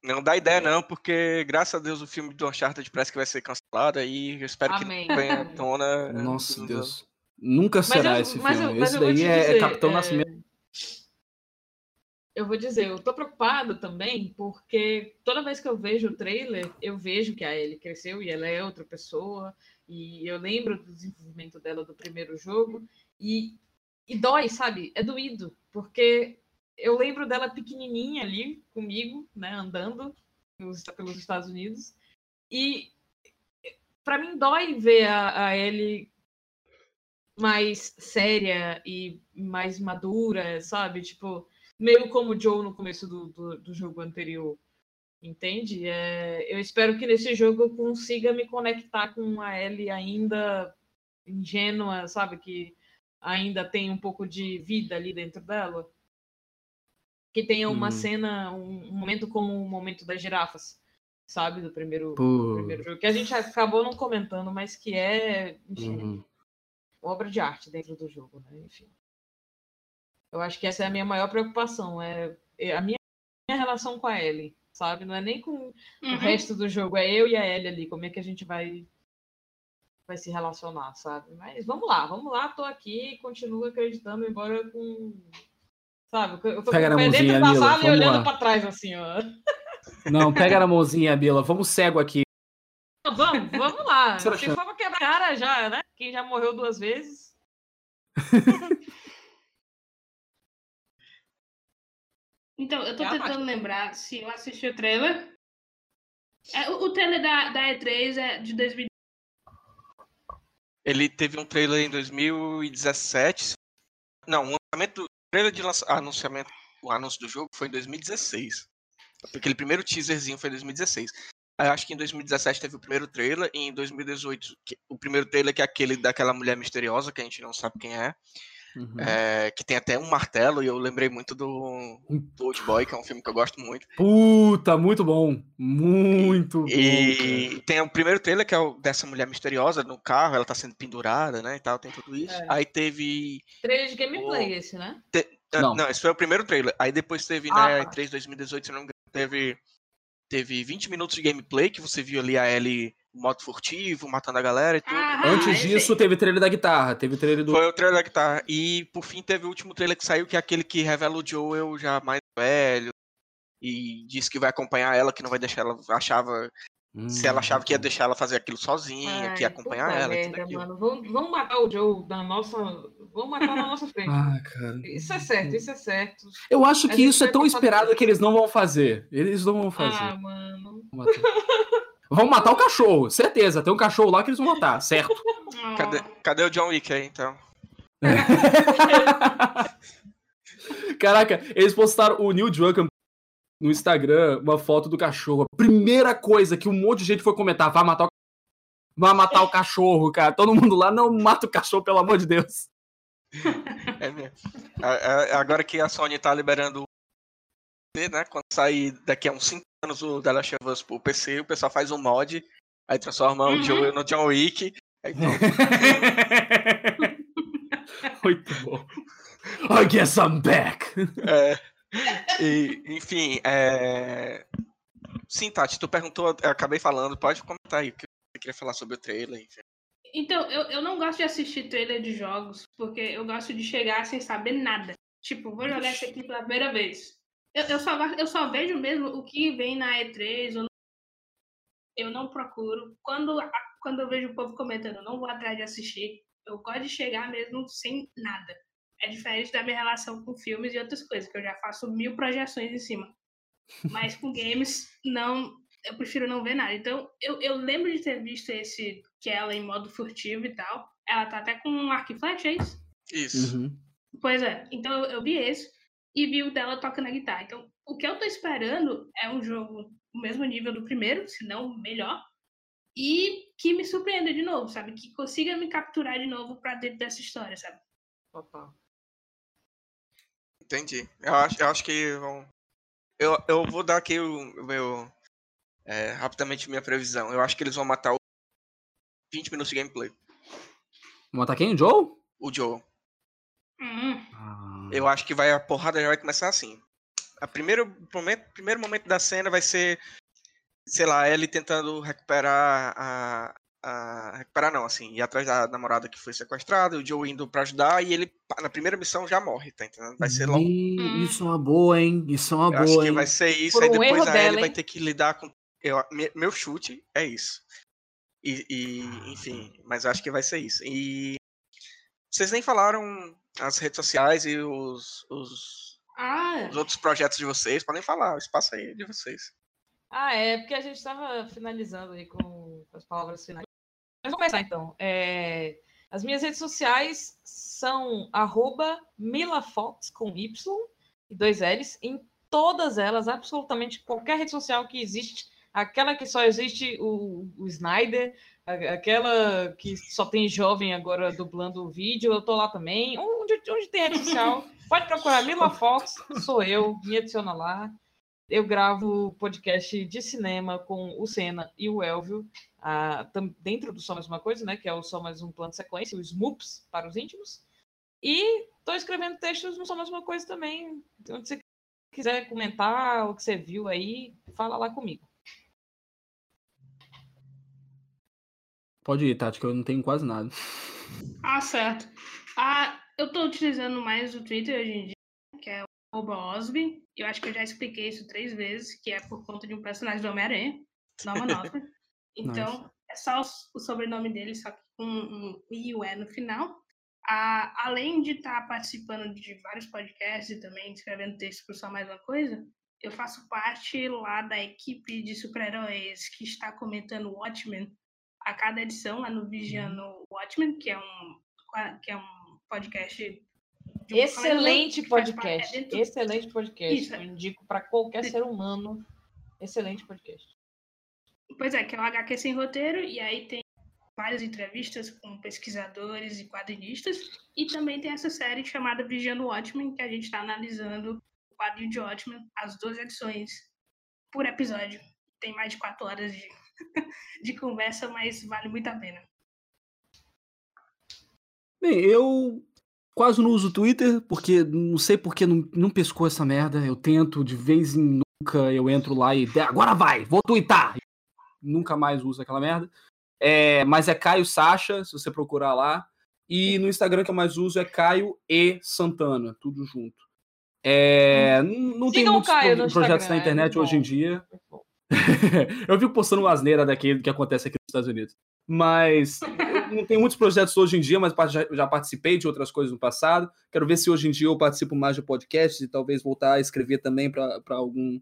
Não dá ideia não, porque graças a Deus o filme do Uncharted parece que vai ser cancelado aí eu espero Amém. que venha à tona. eh, Nossa, nos- Deus. Nunca Mas será eu- esse mas eu- filme. mas esse eu daí é, é dizer, Capitão é, Nascimento. Eu vou dizer, eu tô preocupado também, porque toda vez que eu vejo o trailer, eu vejo que a Ellie cresceu e ela é outra pessoa, e eu lembro do desenvolvimento dela do primeiro jogo, e, e dói, sabe? É doído, porque eu lembro dela pequenininha ali comigo, né, andando pelos, Estados Unidos, e para mim dói ver a, a Ellie mais séria e mais madura, sabe? Tipo, meio como o Joe no começo do, do, do jogo anterior. Entende? É, eu espero que nesse jogo eu consiga me conectar com a Ellie ainda ingênua, sabe? Que ainda tem um pouco de vida ali dentro dela. Que tenha uma Hum. cena, um, um momento como o momento das girafas, sabe? Do primeiro, Pô. primeiro jogo. Que a gente acabou não comentando, mas que é, enfim, Uhum. obra de arte dentro do jogo, né? Enfim. Eu acho que essa é a minha maior preocupação, é é a minha, minha relação com a Ellie, sabe? Não é nem com o Uhum. resto do jogo, é eu e a Ellie ali, como é que a gente vai vai se relacionar, sabe? Mas vamos lá, vamos lá, tô aqui, continuo acreditando, embora com sabe, eu tô Pega com o pé dentro da sala e olhando lá. pra trás assim, ó. Não, pega na mãozinha, Bila. Vamos cego aqui. Vamos, vamos lá. Tá Se for pra quebrar a cara já, né? Quem já morreu duas vezes. Então, eu tô É tentando lembrar se eu assisti o trailer. É, o, o trailer da, da E3 é de 2000. Ele teve um trailer em 2017. Não, o lançamento do trailer de lança... anunciamento, o anúncio do jogo foi em 2016. Aquele primeiro teaserzinho foi em 2016. Aí eu acho que em 2017 teve o primeiro trailer e em 2018 que- o primeiro trailer que é aquele daquela mulher misteriosa que a gente não sabe quem é, Uhum. é, que tem até um martelo e eu lembrei muito do, do Old Boy, que é um filme que eu gosto muito. Puta, muito bom. Muito bom. cara. E tem o primeiro trailer que é o dessa mulher misteriosa no carro, ela tá sendo pendurada, né, e tal, tem tudo isso. É. Aí teve Trailer de gameplay esse, né? Ah, Não. Não. esse foi o primeiro trailer. Aí depois teve Ah, na tá. E3 2018, se não me engano, teve, teve 20 minutos de gameplay, que você viu ali a Ellie no modo furtivo, matando a galera e tudo. Ah, Antes disso, teve trailer da guitarra. Teve trailer do. Foi o trailer da guitarra. E por fim teve o último trailer que saiu, que é aquele que revela o Joel já mais velho. E diz que vai acompanhar ela, que não vai deixar ela. Achava. Se ela achava que ia deixar ela fazer aquilo sozinha, que ia Ai, acompanhar puta ela. tudo merda, mano. Vamos, vamos matar o Joe na nossa. Vamos matar na nossa frente. Ah, cara. Isso é certo, isso é certo. Eu acho que isso é tão esperado por que eles não vão fazer. Eles não vão fazer. Ah, mano. Vão matar. O cachorro, certeza. Tem um cachorro lá que eles vão matar, certo? Cadê, cadê o John Wick aí, então? Caraca, eles postaram o Neil Druckmann no Instagram uma foto do cachorro. A primeira coisa que um monte de gente foi comentar, vai matar o Vai matar o cachorro, cara. Todo mundo lá não mata o cachorro, pelo amor de Deus. É mesmo. Agora que a Sony tá liberando PC, né? Quando sair daqui a uns 5 anos o The Last of Us pro PC, o pessoal faz um mod, aí transforma o Uhum. Joel no John Wick. Aí. Muito bom. I guess I'm back. É, e, enfim, é... Sim, Tati, tu perguntou, eu acabei falando, pode comentar aí o que você queria falar sobre o trailer, enfim. Então, eu, eu não gosto de assistir trailer de jogos, porque eu gosto de chegar sem saber nada. Tipo, vou jogar isso aqui pela primeira vez. Eu, eu, só, eu só vejo mesmo o que vem na E3, eu não, eu não procuro. Quando, a- quando eu vejo o povo comentando, eu não vou atrás de assistir. Eu gosto de chegar mesmo sem nada. É diferente da minha relação com filmes e outras coisas, que eu já faço mil projeções em cima. Mas com games, não, eu prefiro não ver nada. Então, eu, eu lembro de ter visto esse que é ela em modo furtivo e tal. Ela tá até com um arco e flecha, é isso? Isso. Uhum. Pois é. Então, eu, eu vi esse e vi o dela tocando a guitarra. Então, o que eu tô esperando é um jogo no mesmo nível do primeiro, se não melhor. E que me surpreenda de novo, sabe? Que consiga me capturar de novo pra dentro dessa história, sabe? Total. Entendi. Eu acho, eu acho que vão. Eu, eu vou dar aqui o, meu. é, rapidamente minha previsão. Eu acho que eles vão matar o 20 minutos de gameplay. Matar quem? O Joe? O Joe. Hum, Eu acho que vai a porrada já vai começar assim. A primeiro momento, primeiro momento da cena vai ser, sei lá, ele tentando recuperar a, a recuperar não, assim, ir atrás da namorada que foi sequestrada, o Joe indo pra ajudar e ele na primeira missão já morre, tá entendendo? Vai ser logo. Isso é uma boa, hein? Isso é uma Eu acho boa, que hein? vai ser isso, Por aí um depois a Ellie vai ter que lidar com eu, me- meu chute é isso. E, e, enfim, mas eu acho que vai ser isso. E vocês nem falaram as redes sociais e os, os, Ah, os outros projetos de vocês, podem falar, o espaço aí é de vocês. Ah, é, porque a gente estava finalizando aí com as palavras finais. Mas vamos começar então. É, as minhas redes sociais são arroba milafox com Y e dois L's em todas elas, absolutamente qualquer rede social que existe, aquela que só existe o, o Snyder, aquela que só tem jovem agora dublando o vídeo, eu tô lá também. Onde, onde tem rede social, pode procurar Mila Fox, sou eu, me adiciona lá. Eu gravo podcast de cinema com o Senna e o Elvio, ah, dentro do Só Mais Uma Coisa, né? Que é o Só Mais Um Plano de Sequência, os MUPs para os íntimos. E estou escrevendo textos no Só Mais Uma Coisa também. Onde você quiser comentar o que você viu aí, fala lá comigo. Pode ir, Tati, que eu não tenho quase nada. Ah, certo. Ah, eu estou utilizando mais o Twitter hoje em dia, que é o Osby. Eu acho que eu já expliquei isso três vezes, que é por conta de um personagem do Homem-Aranha, Norman Osborn. Então, nice. é só o sobrenome dele, só que com um I e E no final. Ah, além de estar tá participando de vários podcasts e também escrevendo texto por só mais uma coisa, eu faço parte lá da equipe de super-heróis que está comentando Watchmen a cada edição lá no Vigiano uhum. Watchmen, que é um, que é um podcast. Um excelente podcast. É excelente podcast. Isso. Eu indico para qualquer ser humano. Excelente podcast. Pois é, que é o HQ sem roteiro, e aí tem várias entrevistas com pesquisadores e quadrinistas, e também tem essa série chamada Vigiando Watchmen, que a gente está analisando o quadrinho de Watchmen, as duas edições por episódio. Tem mais de quatro horas de, de conversa, mas vale muito a pena. Bem, eu quase não uso Twitter, porque não sei porque não, não pescou essa merda. Eu tento, de vez em nunca, eu entro lá e agora vai, vou twittar. Nunca mais uso aquela merda. É, mas é Caio Sacha, se você procurar lá. E no Instagram que eu mais uso é Caio e Santana, tudo junto. É, não tem muitos Caio projetos na é internet é hoje em dia. eu fico postando uma asneira daquele que acontece aqui nos Estados Unidos. Mas não tem muitos projetos hoje em dia, mas já, já, participei de outras coisas no passado. Quero ver se hoje em dia eu participo mais de podcasts e talvez voltar a escrever também para algum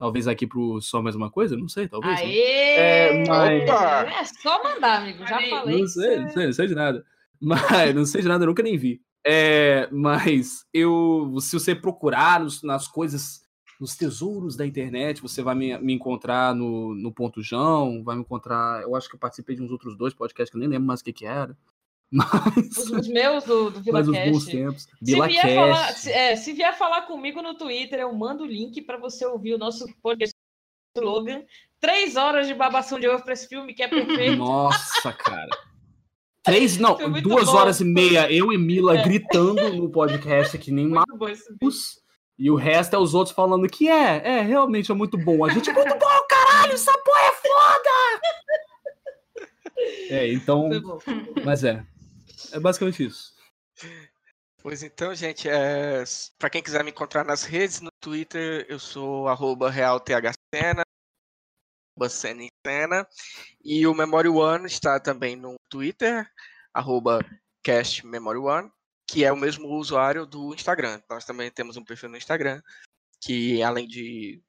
Talvez aqui pro Só Mais Uma Coisa? Não sei, talvez. Né? Aê! É, mas... é só mandar, amigo. Já falei. Não sei, não sei, não sei de nada. Mas não sei de nada, eu nunca nem vi. É, mas eu, se você procurar nos, nas coisas, nos tesouros da internet, você vai me, me encontrar no, no Ponto Jão, vai me encontrar. Eu acho que eu participei de uns outros dois podcasts que eu nem lembro mais o que, que era. Mas... Os, meus do, do Vila Mas os bons tempos. Vila se, vier falar, se, é, se vier falar comigo no Twitter, eu mando o link para você ouvir o nosso podcast Logan. Três horas de babação de ovo para esse filme que é perfeito. Nossa, cara. Três, não, duas bom. horas e meia, eu e Mila é. gritando no podcast que nem malucos. E o resto é os outros falando que é, é, realmente é muito bom. A gente é muito bom, caralho, essa porra é foda! É, então. Mas é. É basicamente isso. Pois então, gente, é... para quem quiser me encontrar nas redes, no Twitter eu sou realthcena, Cena, e o Memory One está também no Twitter, arroba castmemoryone, que é o mesmo usuário do Instagram. Nós também temos um perfil no Instagram, que além de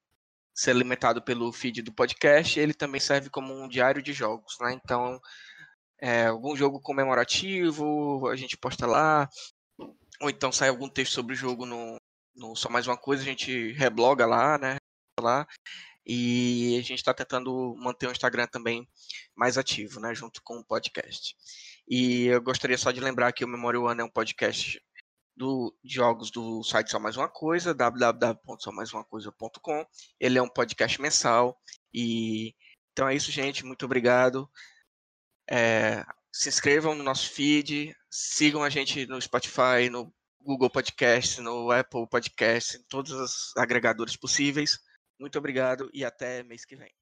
ser alimentado pelo feed do podcast, ele também serve como um diário de jogos, né? Então, é, algum jogo comemorativo, a gente posta lá, ou então sai algum texto sobre o jogo no, no Só Mais Uma Coisa, a gente rebloga lá, né? Lá, e a gente está tentando manter o Instagram também mais ativo, né? Junto com o podcast. E eu gostaria só de lembrar que o Memory One é um podcast do jogos do site Só Mais Uma Coisa, www.somaisumacoisa.com. Ele é um podcast mensal. E então é isso, gente. Muito obrigado. É, se inscrevam no nosso feed, sigam a gente no Spotify, no Google Podcast, no Apple Podcast, em todos os agregadores possíveis. Muito obrigado e até mês que vem.